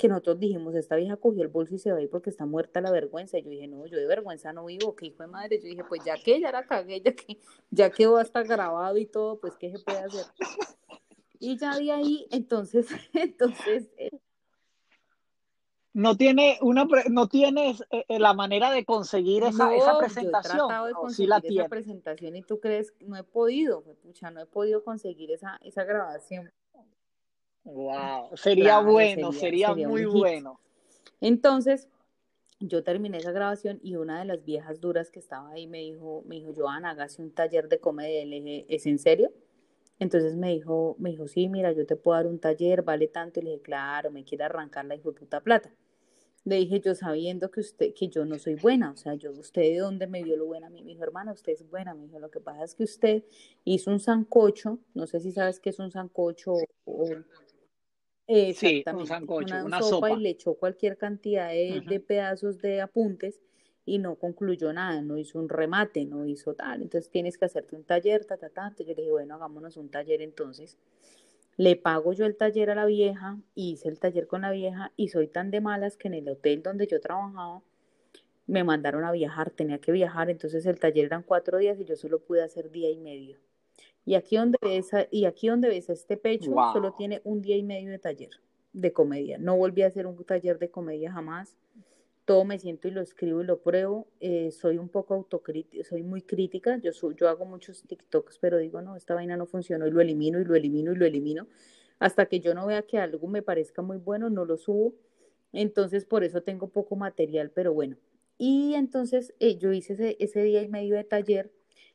que nosotros dijimos, esta vieja cogió el bolso y se va a ir porque está muerta la vergüenza. Y yo dije, no, yo de vergüenza no vivo, que hijo de madre. Yo dije, pues ya que ya la cagué, ya que ya quedó hasta grabado y todo, pues qué se puede hacer. Y ya de ahí, entonces, entonces. Eh, no tiene una no tienes eh, eh, la manera de conseguir esa, esa presentación. Yo he de conseguir esa presentación y tú crees no he podido, pucha, no he podido conseguir esa, esa grabación. Wow, sería bueno, sería, muy bueno. Entonces, yo terminé esa grabación y una de las viejas duras que estaba ahí me dijo, me dijo, Joana, hágase un taller de comedia. Le dije, ¿es en serio? Entonces me dijo, me dijo, sí, mira, yo te puedo dar un taller, vale tanto. Y le dije, claro, me quiere arrancar la hijo de puta plata. Le dije, yo sabiendo que usted, que yo no soy buena, o sea, yo, usted de dónde me vio lo buena a mí, me dijo, hermana, usted es buena, me dijo, lo que pasa es que usted hizo un sancocho, no sé si sabes qué es un sancocho o, exactamente, una, sopa, y le echó cualquier cantidad de, pedazos de apuntes y no concluyó nada, no hizo un remate, no hizo tal, entonces tienes que hacerte un taller, ta, ta, ta, yo le dije, bueno, hagámonos un taller entonces, le pago yo el taller a la vieja, hice el taller con la vieja y soy tan de malas que en el hotel donde yo trabajaba me mandaron a viajar, tenía que viajar, entonces el taller eran cuatro días y yo solo pude hacer día y medio. Y aquí donde ves, y aquí donde ves este pecho, solo tiene un día y medio de taller de comedia. No volví a hacer un taller de comedia jamás todo me siento y lo escribo y lo pruebo. Eh, soy un poco autocrítica, soy muy crítica. Yo, yo hago muchos TikToks, pero digo, no, esta vaina no funcionó y lo elimino y lo elimino y lo elimino. Hasta que yo no vea que algo me parezca muy bueno, no lo subo. Entonces, por eso tengo poco material, pero bueno. Y entonces eh, yo hice ese, ese día y medio de taller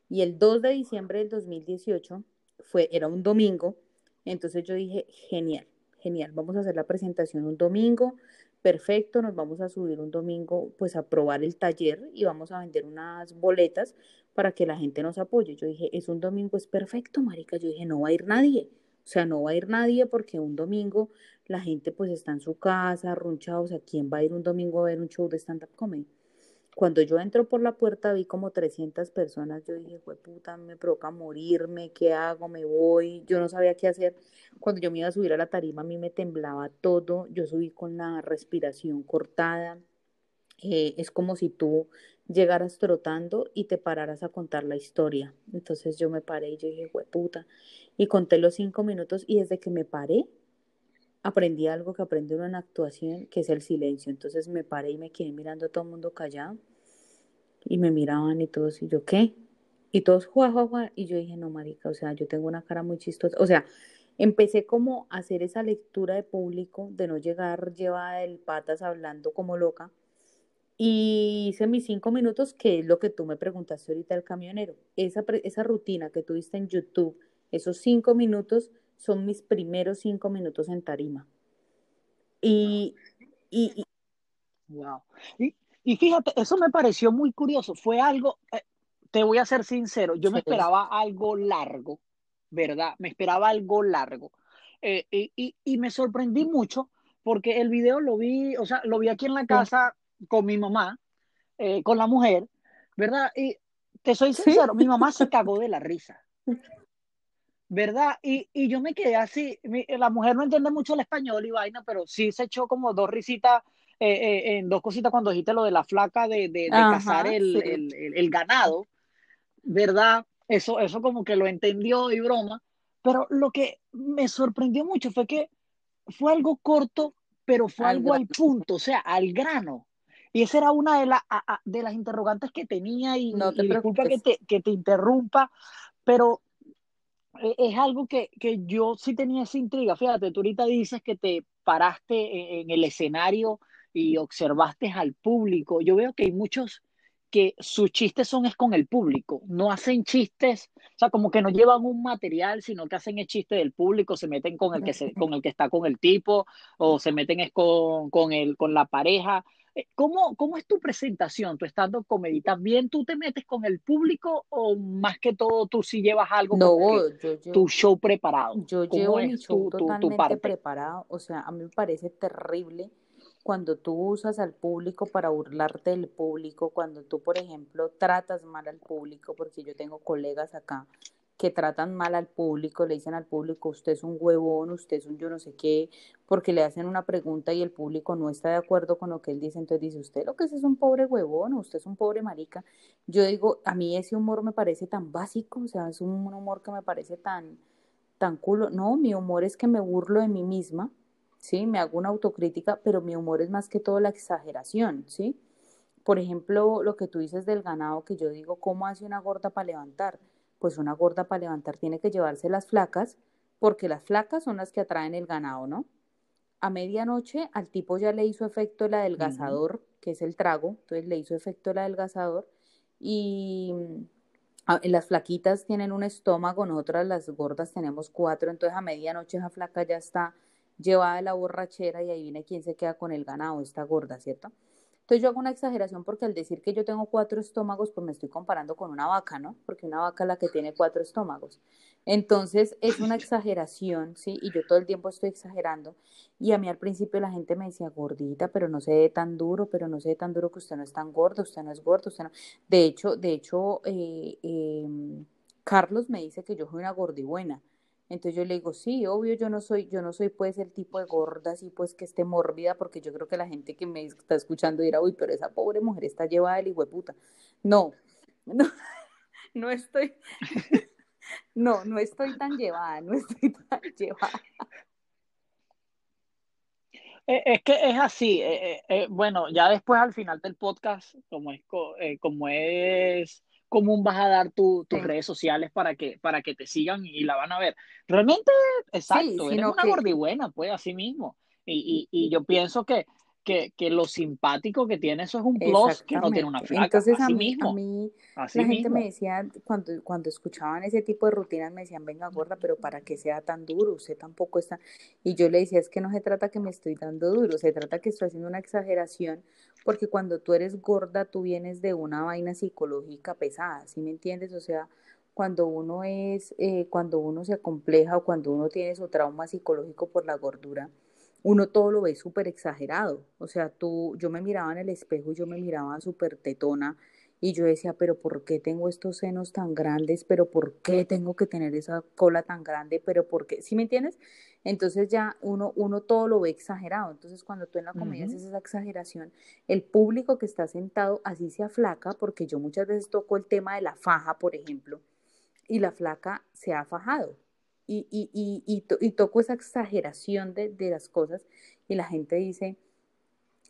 y el 2 de diciembre del 2018 fue, era un domingo. Entonces yo dije, genial, genial, vamos a hacer la presentación un domingo perfecto, nos vamos a subir un domingo pues a probar el taller y vamos a vender unas boletas para que la gente nos apoye. Yo dije, es un domingo, es perfecto, marica. Yo dije, no va a ir nadie. O sea, no va a ir nadie porque un domingo la gente pues está en su casa, ronchada. O sea, ¿quién va a ir un domingo a ver un show de stand-up comedy? Cuando yo entro por la puerta vi como 300 personas, yo dije, puta, me provoca morirme, ¿qué hago? Me voy, yo no sabía qué hacer. Cuando yo me iba a subir a la tarima, a mí me temblaba todo, yo subí con la respiración cortada. Eh, es como si tú llegaras trotando y te pararas a contar la historia. Entonces yo me paré y yo dije, puta. Y conté los cinco minutos y desde que me paré, aprendí algo que aprendí uno en actuación, que es el silencio. Entonces me paré y me quedé mirando a todo el mundo callado y me miraban y todos, y yo, ¿qué? Y todos, juá. Y yo dije, no, marica, o sea, yo tengo una cara muy chistosa. O sea, empecé como a hacer esa lectura de público, de no llegar llevada del patas hablando como loca. Y hice mis cinco minutos, que es lo que tú me preguntaste ahorita el camionero. Esa, esa rutina que tuviste en YouTube, esos cinco minutos son mis primeros cinco minutos en tarima. Y, y, wow. Y, fíjate, eso me pareció muy curioso. Fue algo, eh, te voy a ser sincero, yo me esperaba algo largo, ¿verdad? Me esperaba algo largo. Eh, y, y, me sorprendí mucho porque el video lo vi, o sea, lo vi aquí en la casa con mi mamá, eh, con la mujer, ¿verdad? Y te soy sincero, mi mamá se cagó de la risa. ¿verdad? Y, y, yo me quedé así, la mujer no entiende mucho el español y vaina, pero sí se echó como dos risitas, eh, eh, en dos cositas cuando dijiste lo de la flaca de, de, cazar el, el, el, ganado, ¿verdad? Eso, eso como que lo entendió y broma, pero lo que me sorprendió mucho fue que fue algo corto, pero fue algo al punto, o sea, al grano. Y esa era una de, la, de las interrogantes que tenía y, no te y disculpa que te, que te interrumpa, pero es algo que, que, yo sí tenía esa intriga. Fíjate, tú ahorita dices que te paraste en, el escenario y observaste al público. Yo veo que hay muchos que sus chistes son es con el público, no hacen chistes, o sea, como que no llevan un material, sino que hacen el chiste del público, se meten con el que, se, con el que está con el tipo, o se meten es con, con, el, con la pareja, ¿Cómo, ¿Cómo es tu presentación, tu estando comedy? ¿También tú te metes con el público o más que todo tú sí llevas algo no, tu show preparado? Yo llevo mi show totalmente preparado. O sea, a mí me parece terrible cuando tú usas al público para burlarte del público, cuando tú, por ejemplo, tratas mal al público, porque yo tengo colegas acá que tratan mal al público, le dicen al público, usted es un huevón, usted es un yo no sé qué, porque le hacen una pregunta y el público no está de acuerdo con lo que él dice, entonces dice, usted lo que es es un pobre huevón, usted es un pobre marica. Yo digo, a mí ese humor me parece tan básico, o sea, es un humor que me parece tan, tan culo. No, mi humor es que me burlo de mí misma, ¿sí? Me hago una autocrítica, pero mi humor es más que todo la exageración, ¿sí? Por ejemplo, lo que tú dices del ganado, que yo digo, ¿cómo hace una gorda para levantar? Pues una gorda para levantar tiene que llevarse las flacas, porque las flacas son las que atraen el ganado, ¿no? A medianoche al tipo ya le hizo efecto el adelgazador, que es el trago, entonces le hizo efecto el adelgazador y mm, las flaquitas tienen un estómago, nosotras las gordas tenemos cuatro, entonces a medianoche esa flaca ya está llevada de la borrachera y ahí viene quien se queda con el ganado, esta gorda, ¿cierto? Entonces yo hago una exageración porque al decir que yo tengo cuatro estómagos, pues me estoy comparando con una vaca, ¿no? Porque una vaca es la que tiene cuatro estómagos. Entonces es una exageración, ¿sí? Y yo todo el tiempo estoy exagerando. Y a mí al principio la gente me decía, gordita, pero no se ve tan duro, pero no se ve tan duro que usted no es tan gordo, usted no es gordo, usted no. De hecho, de hecho, eh, em, Carlos me dice que yo soy una gordibuena. Entonces yo le digo, sí, obvio, yo no soy, yo no soy pues el tipo de gorda así pues que esté mórbida, porque yo creo que la gente que me está escuchando dirá, uy, pero esa pobre mujer está llevada del puta. No, no, no estoy, no, no estoy tan llevada, no estoy tan llevada. Eh, es que es así, eh, eh, bueno, ya después al final del podcast, como es, como es común vas a dar tus redes sociales para que, para que te sigan y la van a ver. Realmente, exacto, eres una gordibuena, pues, así mismo. Y, y, y yo pienso que, que, que, lo simpático que tiene eso es un plus que no tiene una flaca. Entonces a mí, a mí la gente me decía, cuando, cuando escuchaban ese tipo de rutinas, me decían, venga gorda, pero para que sea tan duro, usted tampoco está. Y yo le decía, es que no se trata que me estoy dando duro, se trata que estoy haciendo una exageración, porque cuando tú eres gorda, tú vienes de una vaina psicológica pesada, ¿sí me entiendes? O sea, cuando uno es, eh, cuando uno se acompleja o cuando uno tiene su trauma psicológico por la gordura, uno todo lo ve súper exagerado. O sea, tú, yo me miraba en el espejo y yo me miraba súper tetona y yo decía, pero ¿por qué tengo estos senos tan grandes? ¿Pero por qué tengo que tener esa cola tan grande? ¿Pero por qué? ¿Sí me entiendes? Entonces ya uno, uno todo lo ve exagerado. Entonces cuando tú en la comedia haces esa exageración, el público que está sentado así se aflaca, porque yo muchas veces toco el tema de la faja, por ejemplo, y la flaca se ha fajado y, y, y, y, toco esa exageración de, de, las cosas y la gente dice,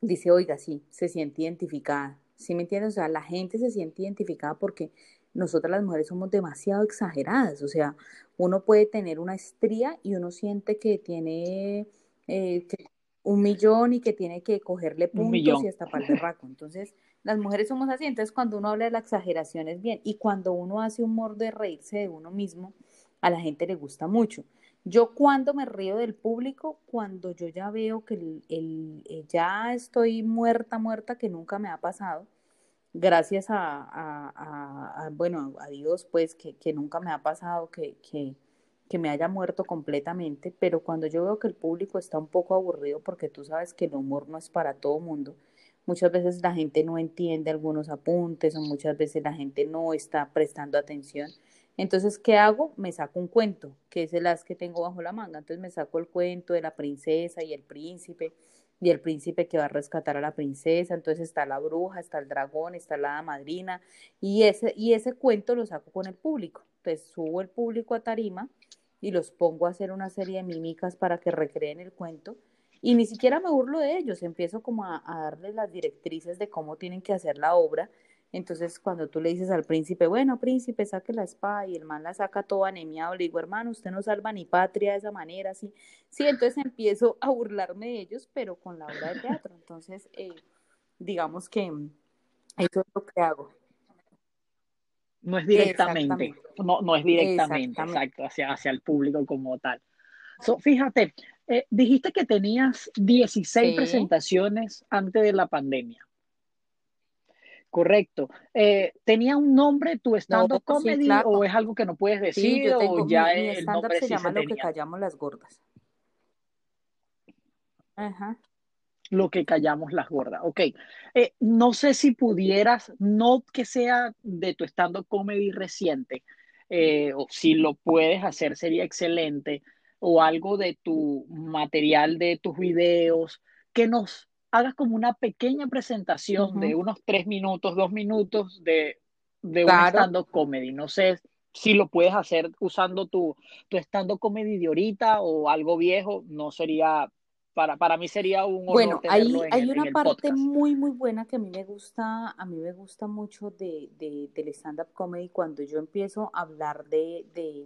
dice, oiga, sí, se siente identificada. ¿Sí me entiendes? O sea, la gente se siente identificada porque nosotras las mujeres somos demasiado exageradas. O sea, uno puede tener una estría y uno siente que tiene eh, un millón y que tiene que cogerle puntos y hasta para el raco. Entonces, las mujeres somos así. Entonces, cuando uno habla de la exageración es bien. Y cuando uno hace humor de reírse de uno mismo, a la gente le gusta mucho. Yo cuando me río del público, cuando yo ya veo que el, eh, ya estoy muerta, muerta, que nunca me ha pasado, gracias a, bueno, a Dios, pues que, nunca me ha pasado que, que, que, me haya muerto completamente, pero cuando yo veo que el público está un poco aburrido, porque tú sabes que el humor no es para todo mundo, muchas veces la gente no entiende algunos apuntes o muchas veces la gente no está prestando atención. Entonces, ¿qué hago? Me saco un cuento, que es el as que tengo bajo la manga. Entonces me saco el cuento de la princesa y el príncipe, y el príncipe que va a rescatar a la princesa. Entonces está la bruja, está el dragón, está la madrina, y ese, y ese cuento lo saco con el público. Entonces subo el público a tarima y los pongo a hacer una serie de mímicas para que recreen el cuento. Y ni siquiera me burlo de ellos, empiezo como a, a darles las directrices de cómo tienen que hacer la obra entonces, cuando tú le dices al príncipe, bueno, príncipe, saque la espada, y el man la saca todo anemiado, le digo, hermano, usted no salva ni patria de esa manera, así. Sí, entonces empiezo a burlarme de ellos, pero con la obra de teatro. Entonces, eh, digamos que eso es lo que hago. No es directamente, no, no es directamente, exacto, hacia, hacia el público como tal. fíjate, eh, dijiste que tenías 16 presentaciones antes de la pandemia. Correcto. Eh, ¿Tenía un nombre tu stand-up comedy o es algo que no puedes decir o ya el nombre se llama Lo que callamos las gordas. Ajá. Lo que callamos las gordas. Ok. Eh, no sé si pudieras, no que sea de tu stand-up comedy reciente, eh, o si lo puedes hacer sería excelente, o algo de tu material de tus videos, que nos hagas como una pequeña presentación de unos tres minutos, dos minutos de, de un stand-up comedy. No sé si lo puedes hacer usando tu, tu stand-up comedy de ahorita o algo viejo, no sería para, para mí sería un honor bueno, hay, hay una parte muy, muy buena que a mí me gusta, a mí me gusta mucho de, de del stand-up comedy cuando yo empiezo a hablar de, de,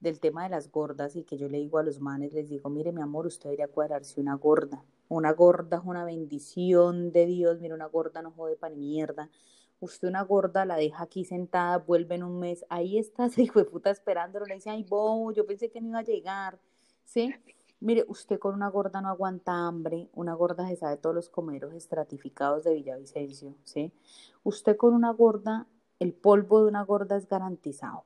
del tema de las gordas y que yo le digo a los manes, les digo, mire mi amor, usted debería cuadrarse una gorda. Una gorda es una bendición de Dios, mire, una gorda no jode para mierda. Usted una gorda la deja aquí sentada, vuelve en un mes, ahí está ese hijo de puta esperándolo, le dice, ay, bo, yo pensé que no iba a llegar, ¿sí? Mire, usted con una gorda no aguanta hambre, una gorda se sabe todos los comeros estratificados de Villavicencio, ¿sí? Usted con una gorda, el polvo de una gorda es garantizado.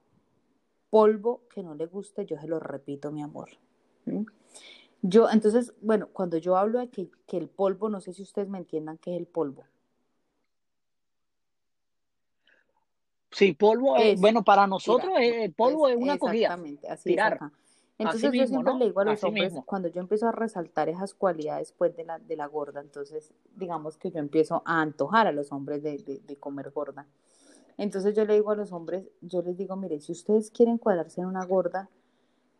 Polvo que no le guste, yo se lo repito, mi amor. Yo, entonces, bueno, cuando yo hablo de que, que el polvo, no sé si ustedes me entiendan qué es el polvo. Sí, polvo, es, bueno, para nosotros el polvo es, una cogida. Exactamente, así tirar. Entonces yo siempre le digo a los hombres, cuando yo empiezo a resaltar esas cualidades pues de la, de la gorda, entonces digamos que yo empiezo a antojar a los hombres de, de, comer gorda. Entonces yo le digo a los hombres, yo les digo, mire, si ustedes quieren cuadrarse en una gorda,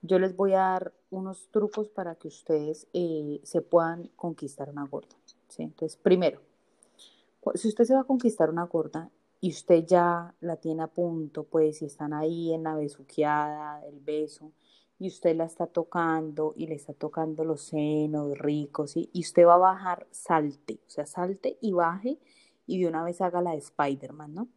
yo les voy a dar unos trucos para que ustedes eh, se puedan conquistar una gorda. Entonces, primero, si usted se va a conquistar una gorda y usted ya la tiene a punto, pues si están ahí en la besuqueada, el beso, y usted la está tocando y le está tocando los senos ricos y usted va a bajar, salte, o sea, salte y baje y de una vez haga la de Spider-Man, ¿no?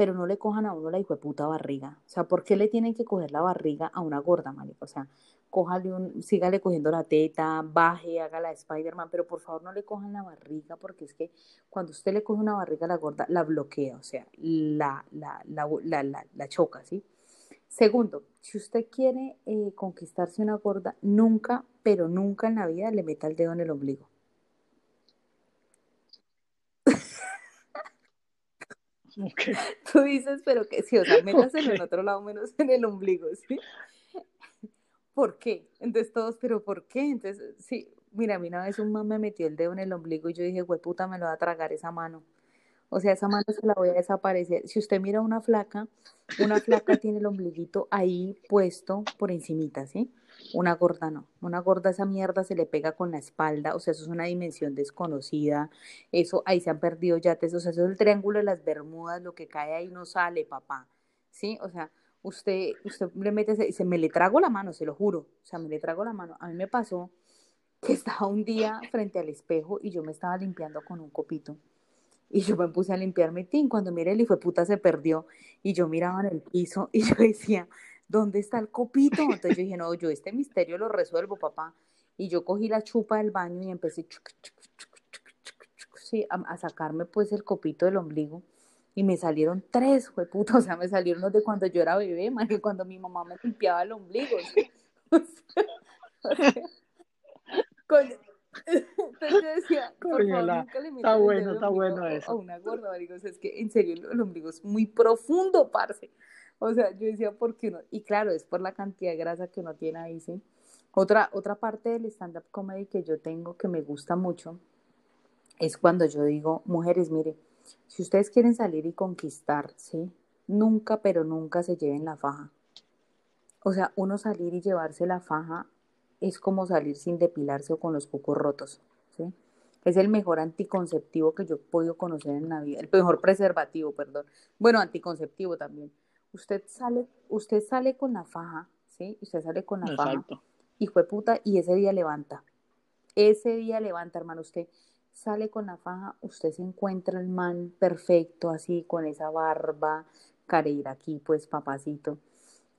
Pero no le cojan a uno la hijo puta barriga. O sea, ¿por qué le tienen que coger la barriga a una gorda, marico? O sea, cójale un, sígale cogiendo la teta, baje, haga la de Spider-Man, pero por favor no le cojan la barriga, porque es que cuando usted le coge una barriga a la gorda, la bloquea, o sea, la, la, la, la, la choca, ¿sí? Segundo, si usted quiere eh, conquistarse una gorda, nunca, pero nunca en la vida le meta el dedo en el ombligo. Tú dices, pero que sí, o sea, métaselo en otro lado menos en el ombligo, ¿sí? ¿Por qué? Entonces todos, pero ¿por qué? Entonces, sí, mira, a mí una vez un man me metió el dedo en el ombligo y yo dije, güey, puta, me lo va a tragar esa mano. O sea, esa mano se la voy a desaparecer. Si usted mira una flaca, una flaca tiene el ombliguito ahí puesto por encimita, ¿sí? Una gorda no. Una gorda esa mierda se le pega con la espalda, o sea, eso es una dimensión desconocida. Eso, ahí se han perdido yates, o sea, eso es el triángulo de las Bermudas, lo que cae ahí no sale, papá. ¿Sí? O sea, usted, usted le mete, y se me le trago la mano, se lo juro. O sea, me le trago la mano. A mí me pasó que estaba un día frente al espejo y yo me estaba limpiando con un copito y yo me puse a limpiar mi tin. Cuando miré, el hijo de puta se perdió. Y yo miraba en el piso y yo decía, ¿dónde está el copito? Entonces yo dije, no, yo este misterio lo resuelvo, papá. Y yo cogí la chupa del baño y empecé a, sacarme pues el copito del ombligo. Y me salieron tres, fue puta, o sea, me salieron los de cuando yo era bebé, más cuando mi mamá me limpiaba el ombligo. Entonces yo decía, por favor, nunca le está bueno, está bueno eso. a una gorda, digo, es que en serio el, ombligo es muy profundo, parce. O sea, yo decía, ¿por qué no? Y claro, es por la cantidad de grasa que uno tiene ahí, ¿sí? Otra, otra parte del stand-up comedy que yo tengo que me gusta mucho es cuando yo digo, mujeres, mire, si ustedes quieren salir y conquistar, ¿sí? Nunca, pero nunca se lleven la faja. O sea, uno salir y llevarse la faja es como salir sin depilarse o con los cucos rotos. ¿sí? Es el mejor anticonceptivo que yo he podido conocer en la vida, el mejor preservativo, perdón. Bueno, anticonceptivo también. Usted sale, usted sale con la faja, ¿sí? Usted sale con la faja. Y fue puta, y ese día levanta. Ese día levanta, hermano. Usted sale con la faja, usted se encuentra el man perfecto, así, con esa barba, careira aquí, pues papacito.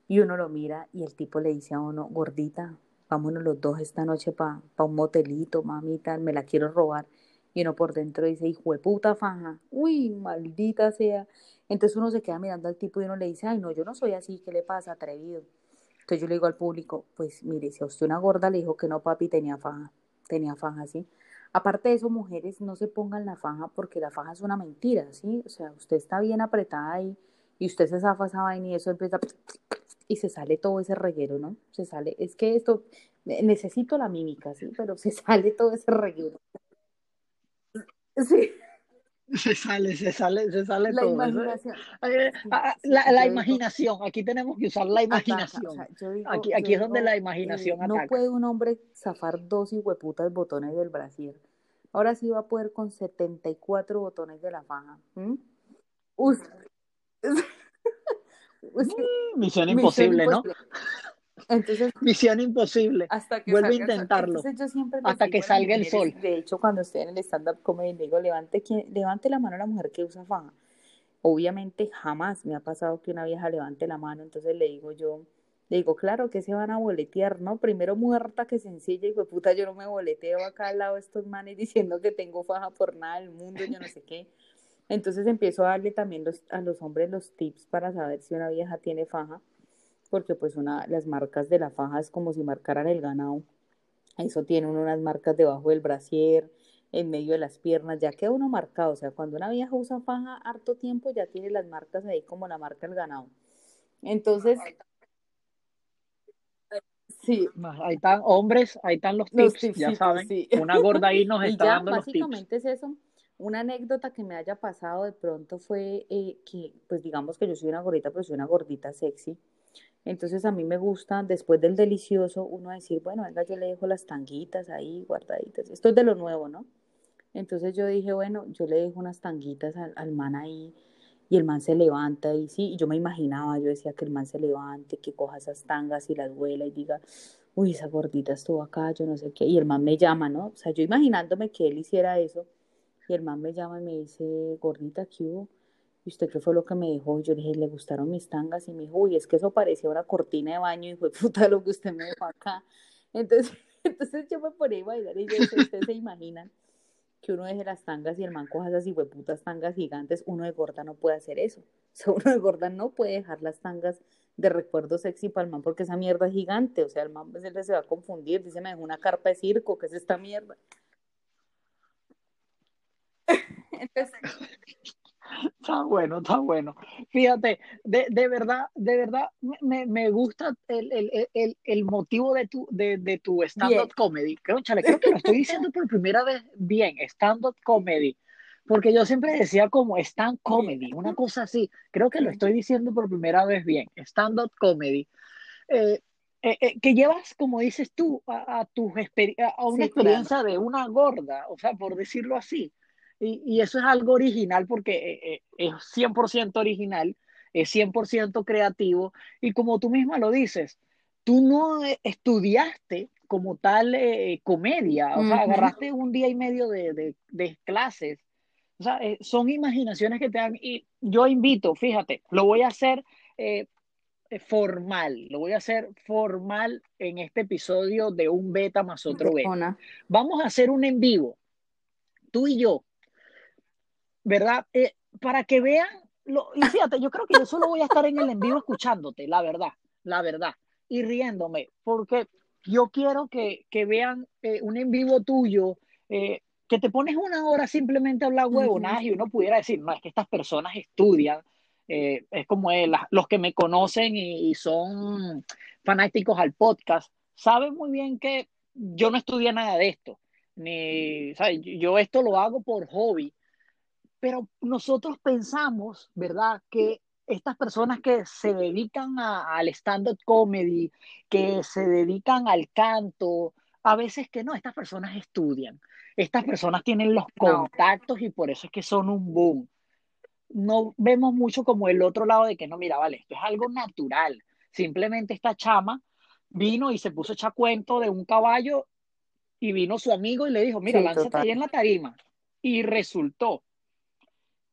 Y uno lo mira y el tipo le dice a uno, gordita, vámonos los dos esta noche para pa un motelito, mamita, me la quiero robar. Y uno por dentro dice, hijo de puta faja, uy, maldita sea. Entonces uno se queda mirando al tipo y uno le dice, ay, no, yo no soy así, ¿qué le pasa, atrevido? Entonces yo le digo al público, pues mire, si a usted una gorda le dijo que no, papi, tenía faja, tenía faja, ¿sí? Aparte de eso, mujeres, no se pongan la faja porque la faja es una mentira, ¿sí? O sea, usted está bien apretada ahí y usted se zafa esa vaina y eso empieza y se sale todo ese reguero, ¿no? Se sale, es que esto, necesito la mímica, ¿sí? Pero se sale todo ese reguero. Sí. Se sale, se sale, se sale la todo. Imaginación. Eh, ah, la, imaginación, aquí tenemos que usar la imaginación. aquí aquí es donde la imaginación eh, No puede un hombre zafar dos hueputas botones del brasier. Ahora sí va a poder con 74 botones de la faja. misión imposible, ¿no? Entonces, misión imposible. Hasta que Vuelve a intentarlo. hasta que salga el sol. De hecho, cuando estoy en el stand-up comedy, digo, levante, levante la mano a la mujer que usa faja. Obviamente, jamás me ha pasado que una vieja levante la mano. Entonces le digo yo, le digo, claro que se van a boletear, ¿no? Primero muerta que sencilla y fue puta, yo no me boleteo acá al lado de estos manes diciendo que tengo faja por nada del mundo, yo no sé qué. Entonces empiezo a darle también los, a los hombres los tips para saber si una vieja tiene faja, porque pues una, las marcas de la faja es como si marcaran el ganado. Eso tiene unas marcas debajo del brasier, en medio de las piernas, ya queda uno marcado. O sea, cuando una vieja usa faja harto tiempo, ya tiene las marcas ahí como la marca el ganado. Entonces, Sí. Ahí están hombres, ahí están los tips, ya saben. Una gorda ahí nos está dando los tips. Básicamente es eso. Una anécdota que me haya pasado de pronto fue eh, que, pues digamos que yo soy una gordita, pero soy una gordita sexy. Entonces a mí me gusta, después del delicioso, uno decir, bueno, venga, yo le dejo las tanguitas ahí guardaditas. Esto es de lo nuevo, ¿no? Entonces yo dije, bueno, yo le dejo unas tanguitas al, al man ahí y el man se levanta y sí, y yo me imaginaba, yo decía que el man se levante, que coja esas tangas y las vuela y diga, uy, esa gordita estuvo acá, yo no sé qué, y el man me llama, ¿no? O sea, yo imaginándome que él hiciera eso y el man me llama y me dice, gordita, ¿qué hubo? ¿Y usted qué fue lo que me dijo? Y yo le dije, ¿le gustaron mis tangas? Y me dijo, uy, es que eso parecía una cortina de baño y fue puta lo que usted me dejó acá. Entonces, entonces yo me ponía a bailar y yo ¿ustedes se imaginan que uno deje las tangas y el man coja esas putas tangas gigantes? Uno de gorda no puede hacer eso. O sea, uno de gorda no puede dejar las tangas de recuerdo sexy para el man porque esa mierda es gigante. O sea, el man pues, se va a confundir. Dice, me dejó una carpa de circo, ¿qué es esta mierda? Está bueno, está bueno. Fíjate, de, de verdad, de verdad, me, me gusta el, el, el, el, motivo de tu, de, de tu stand-up comedy. Creo, chale, creo que lo estoy diciendo por primera vez bien, stand-up comedy. Porque yo siempre decía como stand comedy, una cosa así. Creo que lo estoy diciendo por primera vez bien, stand-up comedy. Eh, eh, eh, que llevas, como dices tú, a, a, tu a una experiencia de una gorda, o sea, por decirlo así. Y, eso es algo original porque eh, eh, es 100% original, es 100% creativo. Y como tú misma lo dices, tú no eh, estudiaste como tal comedia, o sea, agarraste un día y medio de, de, clases. O sea, son imaginaciones que te dan. Y yo invito, fíjate, lo voy a hacer formal, lo voy a hacer formal en este episodio de un beta más otro beta. Vamos a hacer un en vivo, tú y yo, ¿verdad? Eh, para que vean, lo, y fíjate, yo creo que yo solo voy a estar en el en vivo escuchándote, la verdad, la verdad, y riéndome, porque yo quiero que, que vean eh, un en vivo tuyo, eh, que te pones una hora simplemente a hablar huevonadas y uno pudiera decir, no, es que estas personas estudian, es como los que me conocen y, son fanáticos al podcast, saben muy bien que yo no estudié nada de esto, ni, ¿sabes? yo esto lo hago por hobby, pero nosotros pensamos, ¿verdad?, que estas personas que se dedican al stand-up comedy, que se dedican al canto, a veces que no, estas personas estudian, estas personas tienen los contactos y por eso es que son un boom. No vemos mucho como el otro lado de que no, mira, vale, esto es algo natural. Simplemente esta chama vino y se puso a echar cuento de un caballo y vino su amigo y le dijo, mira, lánzate ahí en la tarima. Y resultó.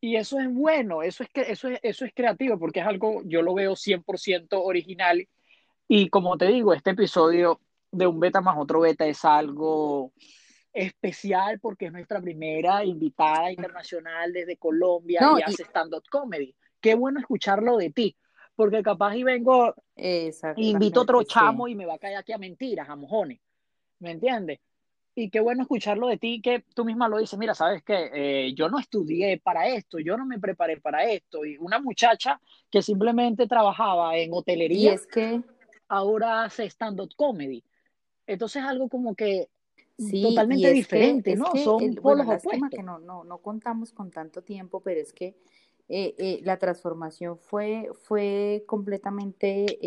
Y eso es bueno, eso es, que, eso, es, eso es creativo, porque es algo, yo lo veo 100% original. Y como te digo, este episodio de un beta más otro beta es algo especial porque es nuestra primera invitada internacional desde Colombia y hace stand-up comedy. Qué bueno escucharlo de ti, porque capaz y vengo, invito otro chamo y me va a caer aquí a mentiras, a mojones. ¿Me entiendes? Y qué bueno escucharlo de ti, que tú misma lo dices, mira, sabes que eh, yo no estudié para esto, yo no me preparé para esto, y una muchacha que simplemente trabajaba en hotelería, y es que ahora hace stand-up comedy. Entonces algo como que totalmente diferente, ¿no? Son polos opuestos. que no, no, no contamos con tanto tiempo, pero es que eh, eh, la transformación fue, fue completamente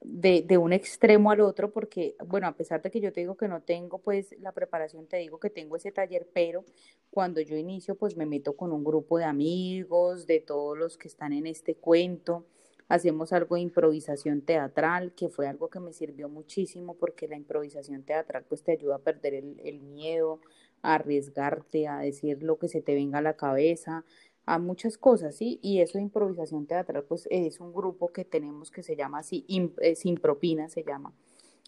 de, de, un extremo al otro, porque, bueno, a pesar de que yo te digo que no tengo pues la preparación, te digo que tengo ese taller, pero cuando yo inicio pues me meto con un grupo de amigos, de todos los que están en este cuento, hacemos algo de improvisación teatral, que fue algo que me sirvió muchísimo porque la improvisación teatral pues te ayuda a perder el, el miedo, a arriesgarte, a decir lo que se te venga a la cabeza, a muchas cosas, ¿sí? Y eso de improvisación teatral, pues es un grupo que tenemos que se llama así, eh, Sin Propina se llama.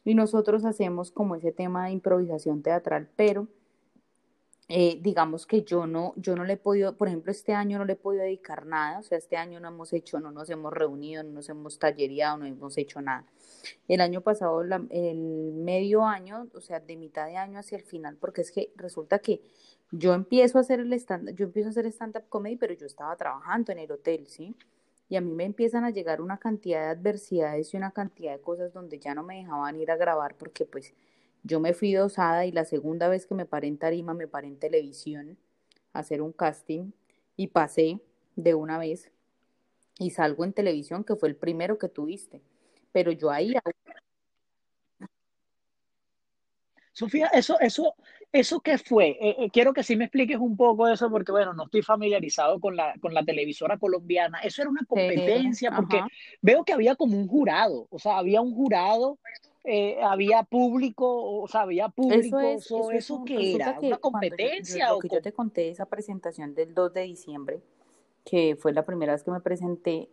Y nosotros hacemos como ese tema de improvisación teatral, pero eh, digamos que yo no, yo no le he podido, por ejemplo, este año no le he podido dedicar nada, o sea, este año no hemos hecho, no nos hemos reunido, no nos hemos tallereado, no hemos hecho nada. El año pasado, el medio año, o sea, de mitad de año hacia el final, porque es que resulta que yo empiezo a hacer el stand yo empiezo a hacer stand-up comedy, pero yo estaba trabajando en el hotel, ¿sí? Y a mí me empiezan a llegar una cantidad de adversidades y una cantidad de cosas donde ya no me dejaban ir a grabar porque pues yo me fui dosada y la segunda vez que me paré en tarima me paré en televisión a hacer un casting y pasé de una vez y salgo en televisión que fue el primero que tuviste. Pero yo ahí Sofía, eso, eso, eso qué fue? Eh, eh, quiero que sí me expliques un poco eso, porque bueno, no estoy familiarizado con la, con la televisora colombiana. Eso era una competencia, porque veo que había como un jurado, o sea, había un jurado, eh, había público, o sea, había público. Eso, es, eso, qué era? ¿Una competencia? Yo, lo que yo te conté esa presentación del 2 de diciembre, que fue la primera vez que me presenté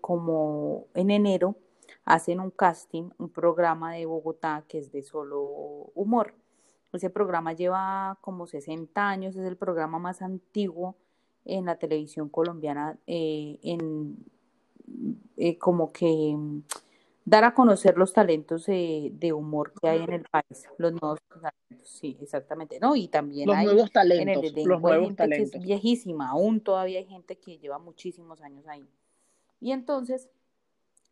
como en enero hacen un casting, un programa de Bogotá que es de solo humor. Ese programa lleva como 60 años, es el programa más antiguo en la televisión colombiana, eh, en eh, como que dar a conocer los talentos de humor que hay en el país, los nuevos talentos, sí, exactamente, ¿no? Y también los hay nuevos talentos, en el los nuevos talentos. Que es viejísima, aún todavía hay gente que lleva muchísimos años ahí. Y entonces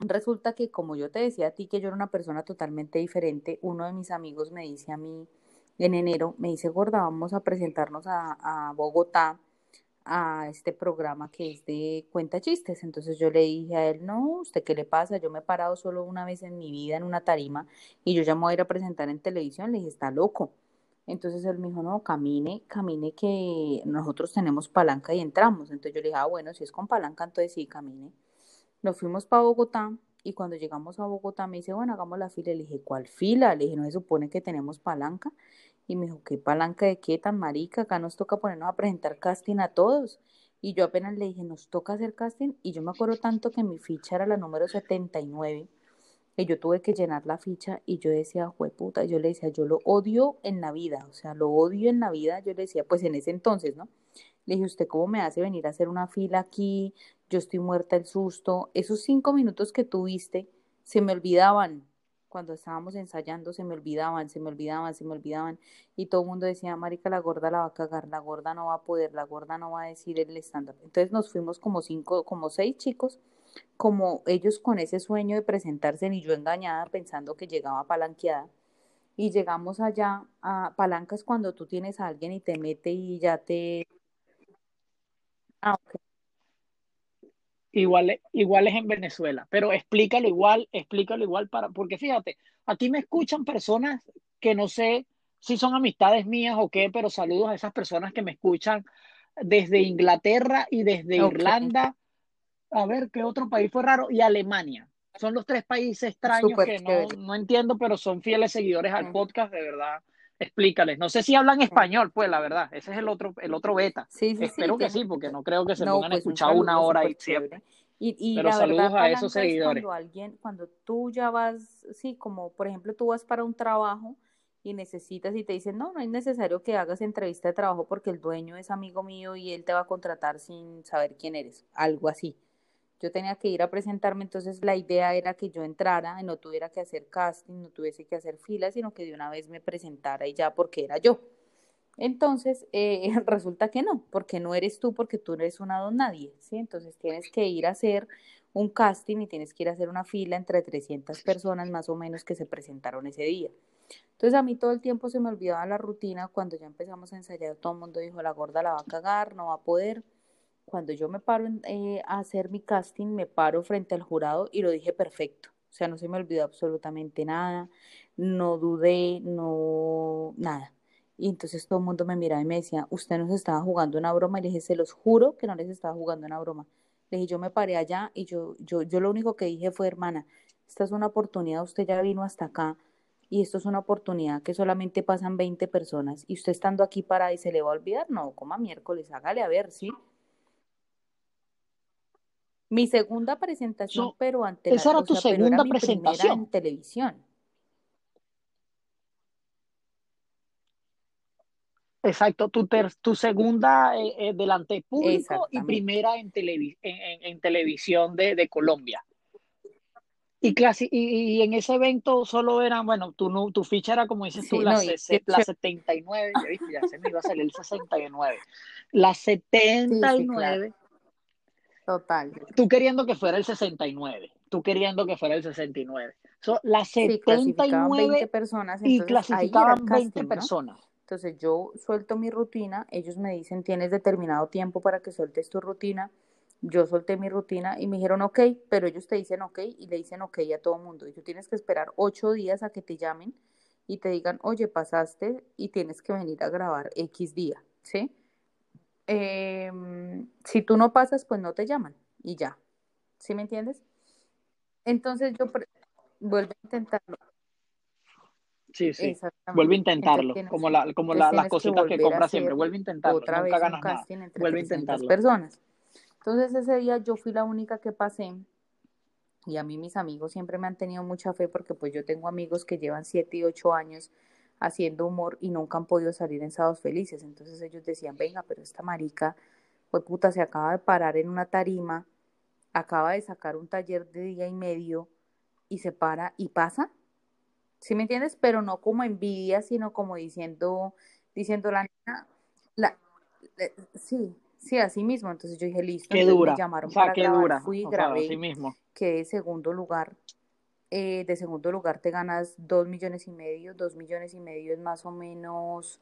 Resulta que, como yo te decía a ti, que yo era una persona totalmente diferente, uno de mis amigos me dice a mí en enero, me dice, gorda, vamos a presentarnos a, Bogotá a este programa que es de cuenta chistes. Entonces yo le dije a él, no, ¿usted qué le pasa? Yo me he parado solo una vez en mi vida en una tarima y yo ya a ir a presentar en televisión. Le dije, está loco. Entonces él me dijo, no, camine, camine que nosotros tenemos palanca y entramos. Entonces yo le dije, ah, bueno, si es con palanca, entonces sí, camine. Nos fuimos para Bogotá y cuando llegamos a Bogotá me dice, bueno, hagamos la fila. Le dije, ¿cuál fila? Le dije, no se supone que tenemos palanca. Y me dijo, ¿qué palanca de qué tan marica? Acá nos toca ponernos a presentar casting a todos. Y yo apenas le dije, nos toca hacer casting. Y yo me acuerdo tanto que mi ficha era la número 79. Y yo tuve que llenar la ficha y yo decía, puta, yo le decía, yo lo odio en la vida, o sea, lo odio en la vida, yo le decía, pues en ese entonces, ¿no? Le dije, ¿usted cómo me hace venir a hacer una fila aquí? yo estoy muerta el susto. Esos cinco minutos que tuviste se me olvidaban cuando estábamos ensayando, se me olvidaban, se me olvidaban, se me olvidaban. Y todo el mundo decía, Marica, la gorda la va a cagar, la gorda no va a poder, la gorda no va a decir el estándar. Entonces nos fuimos como cinco, como seis chicos, como ellos con ese sueño de presentarse, y yo engañada pensando que llegaba palanqueada. Y llegamos allá a palancas cuando tú tienes a alguien y te mete y ya te... Ah, Igual, igual es en Venezuela, pero explícalo igual, explícalo igual para, porque fíjate, aquí me escuchan personas que no sé si son amistades mías o qué, pero saludos a esas personas que me escuchan desde Inglaterra y desde Irlanda. A ver, ¿qué otro país fue raro? Y Alemania. Son los tres países extraños que no, no, entiendo, pero son fieles seguidores al podcast, de verdad explícales. No sé si hablan español, pues la verdad, ese es el otro, el otro beta. Sí, sí, Espero que sí, porque no creo que se pongan a pues, escuchar una hora y siempre. Y, Pero saludos a esos seguidores. Cuando alguien, cuando tú ya vas, sí, como por ejemplo tú vas para un trabajo y necesitas y te dicen, no, no es necesario que hagas entrevista de trabajo porque el dueño es amigo mío y él te va a contratar sin saber quién eres, algo así yo tenía que ir a presentarme, entonces la idea era que yo entrara y no tuviera que hacer casting, no tuviese que hacer filas, sino que de una vez me presentara y ya porque era yo. Entonces, eh, resulta que no, porque no eres tú, porque tú no eres una don nadie, ¿sí? Entonces tienes que ir a hacer un casting y tienes que ir a hacer una fila entre 300 personas más o menos que se presentaron ese día. Entonces a mí todo el tiempo se me olvidaba la rutina. Cuando ya empezamos a ensayar, todo el mundo dijo, la gorda la va a cagar, no va a poder. Cuando yo me paro eh, a hacer mi casting, me paro frente al jurado y lo dije perfecto. O sea, no se me olvidó absolutamente nada, no dudé, no, nada. Y entonces todo el mundo me miraba y me decía, usted nos estaba jugando una broma. Y le dije, se los juro que no les estaba jugando una broma. Le dije, yo me paré allá y yo, yo, yo lo único que dije fue, hermana, esta es una oportunidad, usted ya vino hasta acá y esto es una oportunidad que solamente pasan 20 personas y usted estando aquí para y se le va a olvidar, no, coma miércoles, hágale a ver, ¿sí? Mi segunda presentación, pero ante esa era tu segunda presentación en televisión. Exacto, tu, tu segunda eh, eh, delante público y primera en, en, televisión de, de Colombia. Y, y, en ese evento solo eran, bueno, tu, tu ficha era como dices tú, la, 79, ya, viste, ya se me iba a salir el 69. La 79. Total. Tú queriendo que fuera el 69, tú queriendo que fuera el 69. So, la 79 20 personas, y clasificaban 20 personas. Entonces yo suelto mi rutina, ellos me dicen, tienes determinado tiempo para que sueltes tu rutina yo solté mi rutina y me dijeron ok, pero ellos te dicen ok y le dicen ok a todo mundo. Y tú tienes que esperar ocho días a que te llamen y te digan, oye, pasaste y tienes que venir a grabar X día, ¿sí? Em, si tú no pasas, pues no te llaman y ya. ¿Sí me entiendes? Entonces yo vuelvo a intentarlo. Sí, sí. Vuelve a intentarlo, como, la, como las cositas que, compra siempre. Vuelve a intentarlo, otra nunca vez ganas nada. Vuelve a intentarlo. personas. Entonces ese día yo fui la única que pasé y a mí mis amigos siempre me han tenido mucha fe porque pues yo tengo amigos que llevan 7 y 8 años haciendo humor y nunca han podido salir en sábados felices. Entonces ellos decían, venga, pero esta marica, pues puta, se acaba de parar en una tarima, acaba de sacar un taller de día y medio y se para y pasa. ¿Sí me entiendes? Pero no como envidia, sino como diciendo, diciendo la niña, la, eh, sí, Sí, así mismo. Entonces yo dije, listo. Qué dura. Me llamaron para qué grabar. Dura. Fui, o grabé. Sea, mismo. Que de segundo lugar. Eh, de segundo lugar te ganas dos millones y medio. Dos millones y medio es más o menos.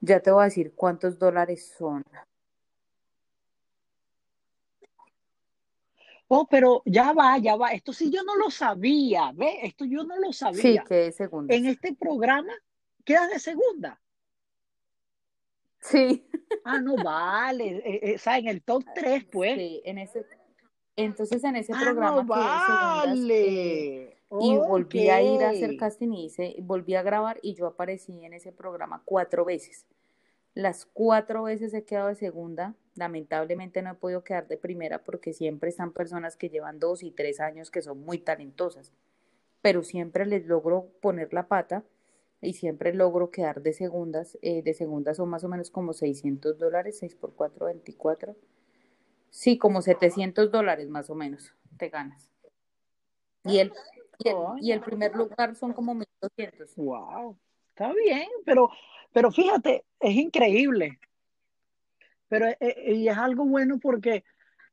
Ya te voy a decir cuántos dólares son. Oh, pero ya va, ya va. Esto sí yo no lo sabía, ¿ve? Esto yo no lo sabía. Sí, que de segunda. En este programa quedas de segunda. Sí. Ah, no vale. Eh, eh, o sea, en el top 3, pues. Sí, en ese. Entonces, en ese ah, programa no vale. Eh, y volví a ir a hacer casting y hice, volví a grabar y yo aparecí en ese programa cuatro veces. Las cuatro veces he quedado de segunda. Lamentablemente no he podido quedar de primera porque siempre están personas que llevan dos y tres años que son muy talentosas. Pero siempre les logro poner la pata y siempre logro quedar de segundas. Eh, de segundas son más o menos como 600 dólares, 6 por 4, 24. Sí, como 700 dólares más o menos te ganas. Y el, y el, primer lugar son como 1200. ¡Wow! Está bien, pero, pero fíjate, es increíble. Pero eh, eh, y es algo bueno porque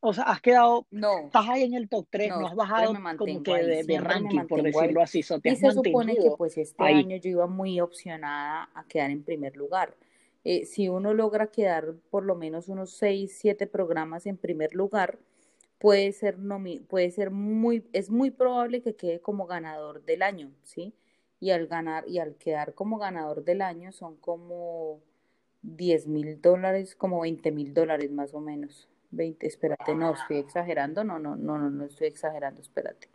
o sea, has quedado, no, estás ahí en el top 3, no, has bajado como que de, ranking, por decirlo así. y se supone que pues este año yo iba muy opcionada a quedar en primer lugar. Eh, si uno logra quedar por lo menos unos 6, 7 programas en primer lugar, puede ser, puede ser muy, es muy probable que quede como ganador del año, ¿sí? Y al ganar, y al quedar como ganador del año son como 10 mil dólares, como 20 mil dólares más o menos. 20, espérate, no, estoy exagerando, no, no, no, no, no estoy exagerando, espérate.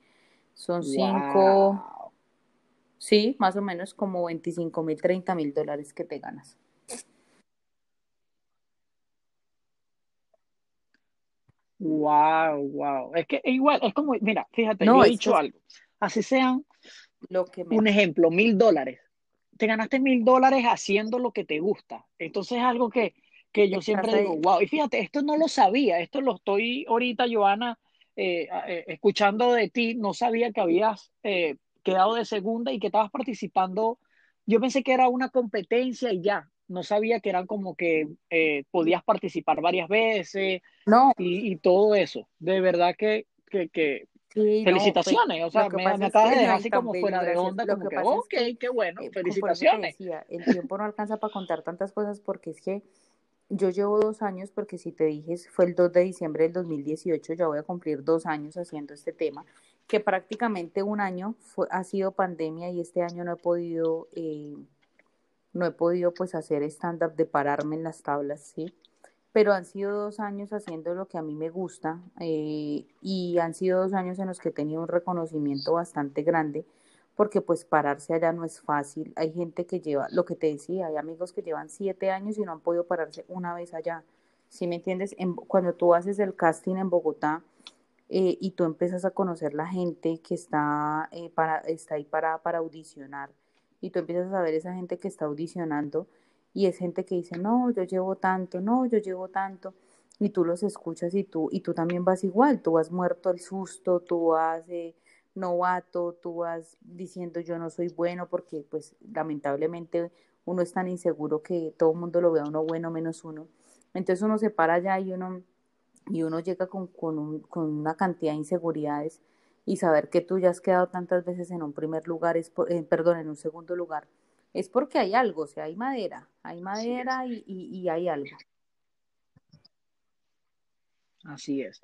Son 5, sí, más o menos como 25 mil, 30 mil dólares que te ganas. Wow, wow. Es que igual, es como, mira, fíjate, no, yo he dicho algo. Así sean, lo que un ejemplo, mil dólares. Te ganaste mil dólares haciendo lo que te gusta. Entonces es algo que, que yo siempre digo, wow, y fíjate, esto no lo sabía, esto lo estoy ahorita, Joana, eh, eh, escuchando de ti, no sabía que habías eh, quedado de segunda y que estabas participando, yo pensé que era una competencia y ya, no sabía que eran como que podías participar varias veces no. y, todo eso, de verdad que, que, felicitaciones, o sea, me, me acabas de dejar así como fuera de onda, como que, ok, qué bueno, eh, felicitaciones. el tiempo no alcanza para contar tantas cosas porque es que yo llevo dos años, porque si te dije, fue el 2 de diciembre del 2018, ya voy a cumplir dos años haciendo este tema, que prácticamente un año fue, ha sido pandemia y este año no he podido, eh, no he podido pues hacer stand-up de pararme en las tablas, ¿sí? pero han sido dos años haciendo lo que a mí me gusta eh, y han sido dos años en los que he tenido un reconocimiento bastante grande porque pues pararse allá no es fácil. Hay gente que lleva, lo que te decía, hay amigos que llevan siete años y no han podido pararse una vez allá. ¿Sí me entiendes? cuando tú haces el casting en Bogotá eh, y tú empiezas a conocer la gente que está, eh, para, está ahí para, para audicionar y tú empiezas a ver esa gente que está audicionando, y es gente que dice, no, yo llevo tanto, no, yo llevo tanto, y tú los escuchas y tú, y tú también vas igual, tú has muerto el susto, tú vas eh, novato, tú vas diciendo yo no soy bueno, porque pues lamentablemente uno es tan inseguro que todo el mundo lo ve a uno bueno menos uno. Entonces uno se para allá y uno, y uno llega con, con una cantidad de inseguridades y saber que tú ya has quedado tantas veces en un primer lugar, es eh, perdón, en un segundo lugar, es porque hay algo, o sea, hay madera, hay madera y, hay algo. Así es.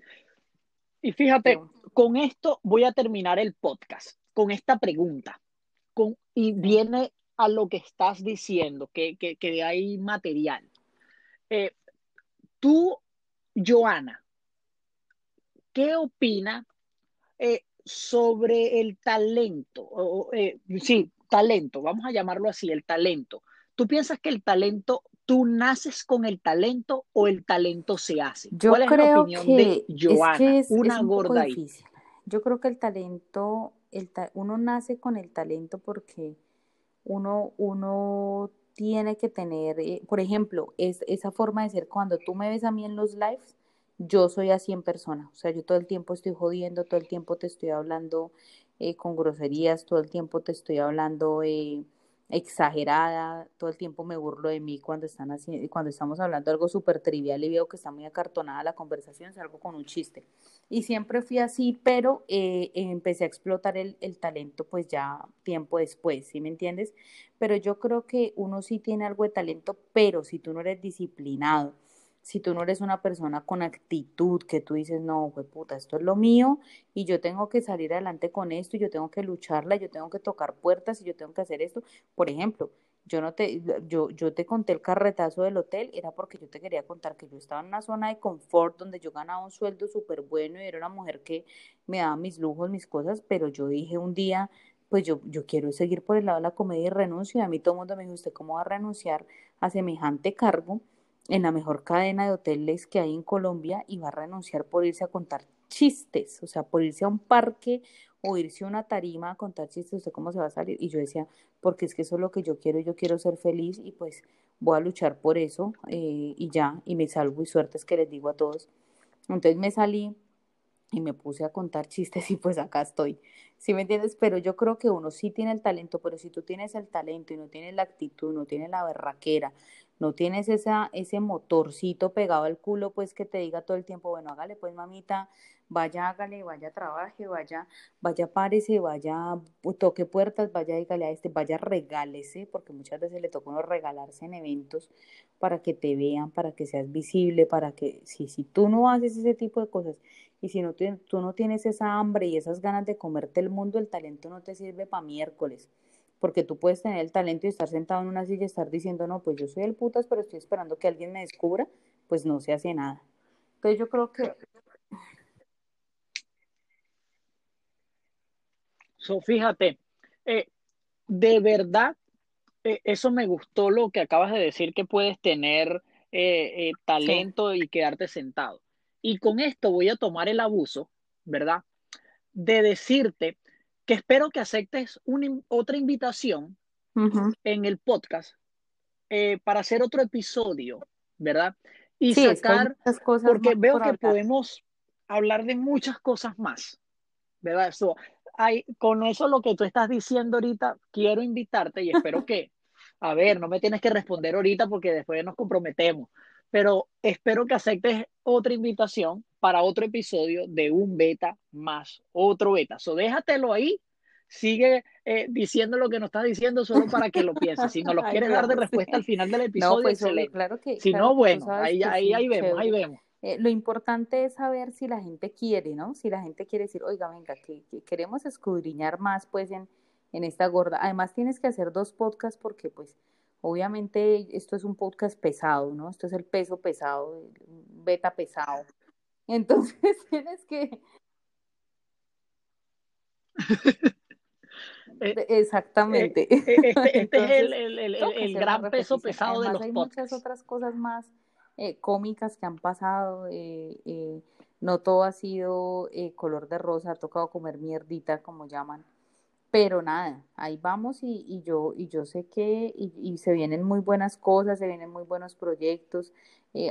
Y fíjate, con esto voy a terminar el podcast, con esta pregunta. Con, y viene a lo que estás diciendo, que, que, hay material. Eh, tú, Joana, ¿qué opina eh, sobre el talento? Eh, sí, talento, vamos a llamarlo así, el talento. ¿Tú piensas que el talento, tú naces con el talento o el talento se hace? Yo ¿Cuál es creo la opinión que de Joana, es una gorda ahí? Yo creo que el talento, el uno nace con el talento porque uno, uno tiene que tener, eh, por ejemplo, es, esa forma de ser cuando tú me ves a mí en los lives, yo soy así en persona, o sea, yo todo el tiempo estoy jodiendo, todo el tiempo te estoy hablando eh, con groserías, todo el tiempo te estoy hablando eh, exagerada, todo el tiempo me burlo de mí cuando, están así, cuando estamos hablando algo súper trivial y veo que está muy acartonada la conversación, salgo con un chiste. Y siempre fui así, pero eh, empecé a explotar el, el, talento pues ya tiempo después, ¿sí me entiendes? Pero yo creo que uno sí tiene algo de talento, pero si tú no eres disciplinado, si tú no eres una persona con actitud, que tú dices, no, güey, puta, esto es lo mío y yo tengo que salir adelante con esto y yo tengo que lucharla, yo tengo que tocar puertas y yo tengo que hacer esto. Por ejemplo, yo no te, yo, yo te conté el carretazo del hotel, era porque yo te quería contar que yo estaba en una zona de confort donde yo ganaba un sueldo súper bueno y era una mujer que me daba mis lujos, mis cosas, pero yo dije un día, pues yo, yo quiero seguir por el lado de la comedia y renuncio. Y a mí todo el mundo me dijo, ¿usted cómo va a renunciar a semejante cargo? En la mejor cadena de hoteles que hay en Colombia y va a renunciar por irse a contar chistes, o sea, por irse a un parque o irse a una tarima a contar chistes, ¿usted cómo se va a salir? Y yo decía, porque es que eso es lo que yo quiero, yo quiero ser feliz y pues voy a luchar por eso eh, y ya, y me salgo y suerte es que les digo a todos. Entonces me salí y me puse a contar chistes y pues acá estoy. ¿Sí me entiendes? Pero yo creo que uno sí tiene el talento, pero si tú tienes el talento y no tienes la actitud, no tienes la berraquera, no tienes esa, ese motorcito pegado al culo, pues que te diga todo el tiempo, bueno, hágale pues mamita, vaya, hágale, vaya, trabaje, vaya, vaya, párese, vaya, toque puertas, vaya, dígale a este, vaya, regálese, porque muchas veces le toca uno regalarse en eventos para que te vean, para que seas visible, para que, si, si tú no haces ese tipo de cosas y si no, tú no tienes esa hambre y esas ganas de comerte el mundo, el talento no te sirve para miércoles porque tú puedes tener el talento y estar sentado en una silla y estar diciendo, no, pues yo soy el putas, pero estoy esperando que alguien me descubra, pues no se hace nada. Entonces yo creo que... So, fíjate, eh, de verdad, eh, eso me gustó lo que acabas de decir, que puedes tener eh, talento y quedarte sentado. Y con esto voy a tomar el abuso, ¿verdad? De decirte que espero que aceptes una, otra invitación en el podcast eh, para hacer otro episodio, ¿verdad? Y sacar, porque veo que podemos hablar de muchas cosas más, ¿verdad? hay, con eso lo que tú estás diciendo ahorita, quiero invitarte y espero que, a ver, no me tienes que responder ahorita porque después nos comprometemos, pero espero que aceptes otra invitación para otro episodio de un beta más otro beta. So déjatelo ahí, sigue eh, diciendo lo que nos estás diciendo solo para que lo pienses. Si no lo quieres dar de respuesta al final del episodio, pues, claro que, si no, bueno, ahí, ahí, ahí vemos, ahí vemos. Eh, lo importante es saber si la gente quiere, ¿no? Si la gente quiere decir, oiga, venga, que, queremos escudriñar más, pues, en, en esta gorda. Además, tienes que hacer dos podcasts porque, pues, obviamente esto es un podcast pesado, ¿no? Esto es el peso pesado, el beta pesado. Entonces, tienes que... Eh, exactamente. Eh, este, este es el, el, el, el gran peso pesado de los hay podcasts. muchas otras cosas más eh, cómicas que han pasado. Eh, eh, no todo ha sido color de rosa, ha tocado comer mierdita, como llaman. Pero nada, ahí vamos y, y yo, y yo sé que y, y, se vienen muy buenas cosas, se vienen muy buenos proyectos.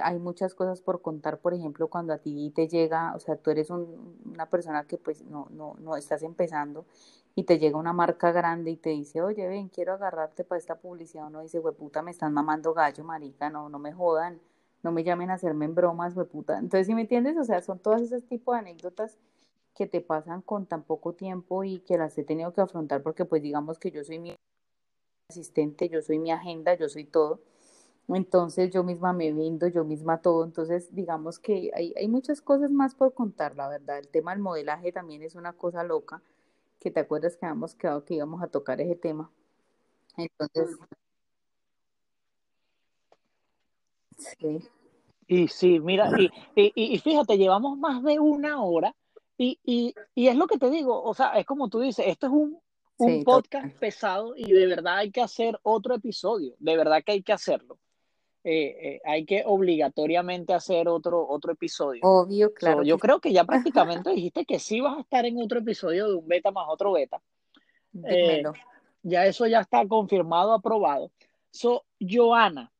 hay muchas cosas por contar, por ejemplo, cuando a ti te llega, o sea, tú eres un, una persona que pues no, no, no estás empezando y te llega una marca grande y te dice, oye, ven, quiero agarrarte para esta publicidad. Uno dice, puta, me están mamando gallo, marica, no, no me jodan no me llamen a hacerme en bromas, puta. Entonces, si me entiendes, o sea, son todas esas tipos de anécdotas que te pasan con tan poco tiempo y que las he tenido que afrontar porque pues digamos que yo soy mi asistente, yo soy mi agenda, yo soy todo. Entonces yo misma me vendo, yo misma todo. Entonces digamos que hay, hay muchas cosas más por contar, la verdad. El tema del modelaje también es una cosa loca, que te acuerdas que habíamos quedado que íbamos a tocar ese tema. Entonces... Sí. Y sí, mira, y, y, y, fíjate, llevamos más de una hora y, y, y, es lo que te digo, o sea, es como tú dices, esto es un, un podcast pesado y de verdad hay que hacer otro episodio, de verdad que hay que hacerlo. Eh, eh, hay que obligatoriamente hacer otro, otro episodio. Obvio, claro. yo creo que ya prácticamente dijiste que sí vas a estar en otro episodio de un beta más otro beta. Eh, ya eso ya está confirmado, aprobado. So, Joana,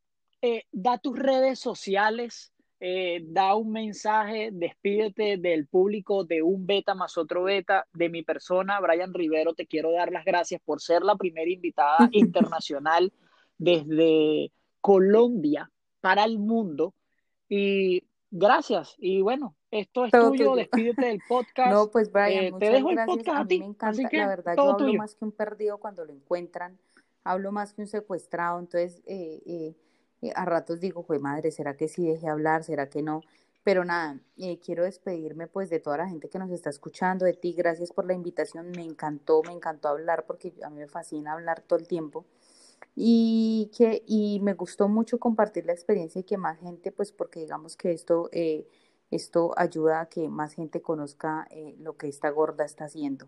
eh, da tus redes sociales, eh, da un mensaje, despídete del público de un beta más otro beta, de mi persona, Brian Rivero, te quiero dar las gracias por ser la primera invitada internacional desde Colombia para el mundo. Y gracias. Y bueno, esto es tuyo, despídete del podcast. No, pues Brian, eh, te dejo el podcast a, ti. me encanta, la verdad, yo hablo más que un perdido cuando lo encuentran, hablo más que un secuestrado, entonces eh, eh, a ratos digo, pues madre, ¿será que sí dejé hablar? ¿Será que no? Pero nada, eh, quiero despedirme pues de toda la gente que nos está escuchando, de ti, gracias por la invitación, me encantó, me encantó hablar porque a mí me fascina hablar todo el tiempo y que y me gustó mucho compartir la experiencia y que más gente pues porque digamos que esto eh, esto ayuda a que más gente conozca lo que esta gorda está haciendo.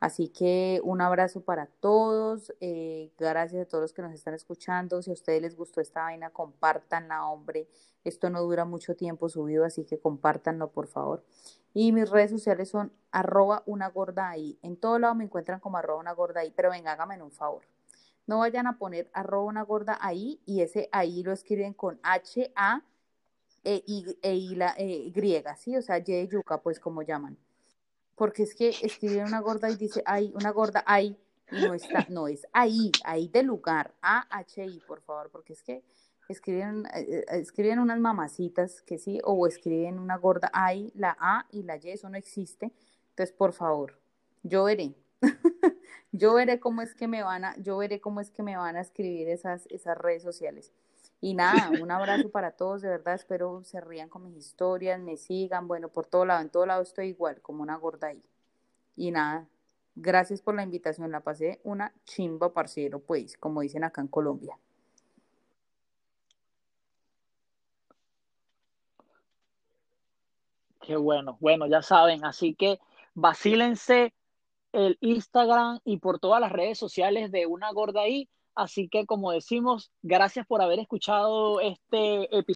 Así que un abrazo para todos. Eh, gracias a todos los que nos están escuchando. Si a ustedes les gustó esta vaina, compártanla, hombre. Esto no dura mucho tiempo subido, así que compártanlo, por favor. Y mis redes sociales son arroba una gorda ahí. En todo lado me encuentran como arroba una gorda ahí, pero venga, háganme un favor. No vayan a poner arroba una gorda ahí y ese ahí lo escriben con H, A, E, I, e, I la, griega, ¿sí? O sea, Y de yuca, pues como llaman porque es que escribe una gorda y dice, hay una gorda, hay, y no está, no es ahí, ahí de lugar, A-H-I, por favor, porque es que escriben, eh, eh, escriben unas mamacitas que sí, o escriben una gorda, hay, la A y la Y, eso no existe, entonces, por favor, yo veré, yo veré cómo es que me van a, yo veré cómo es que me van a escribir esas, esas redes sociales. Y nada, un abrazo para todos, de verdad, espero se rían con mis historias, me sigan, bueno, por todo lado, en todo lado estoy igual, como una gorda ahí. Y nada, gracias por la invitación, la pasé una chimba, parcero, pues, como dicen acá en Colombia. Qué bueno, bueno, ya saben, así que vacílense el Instagram y por todas las redes sociales de una gorda ahí Así que como decimos, gracias por haber escuchado este episodio.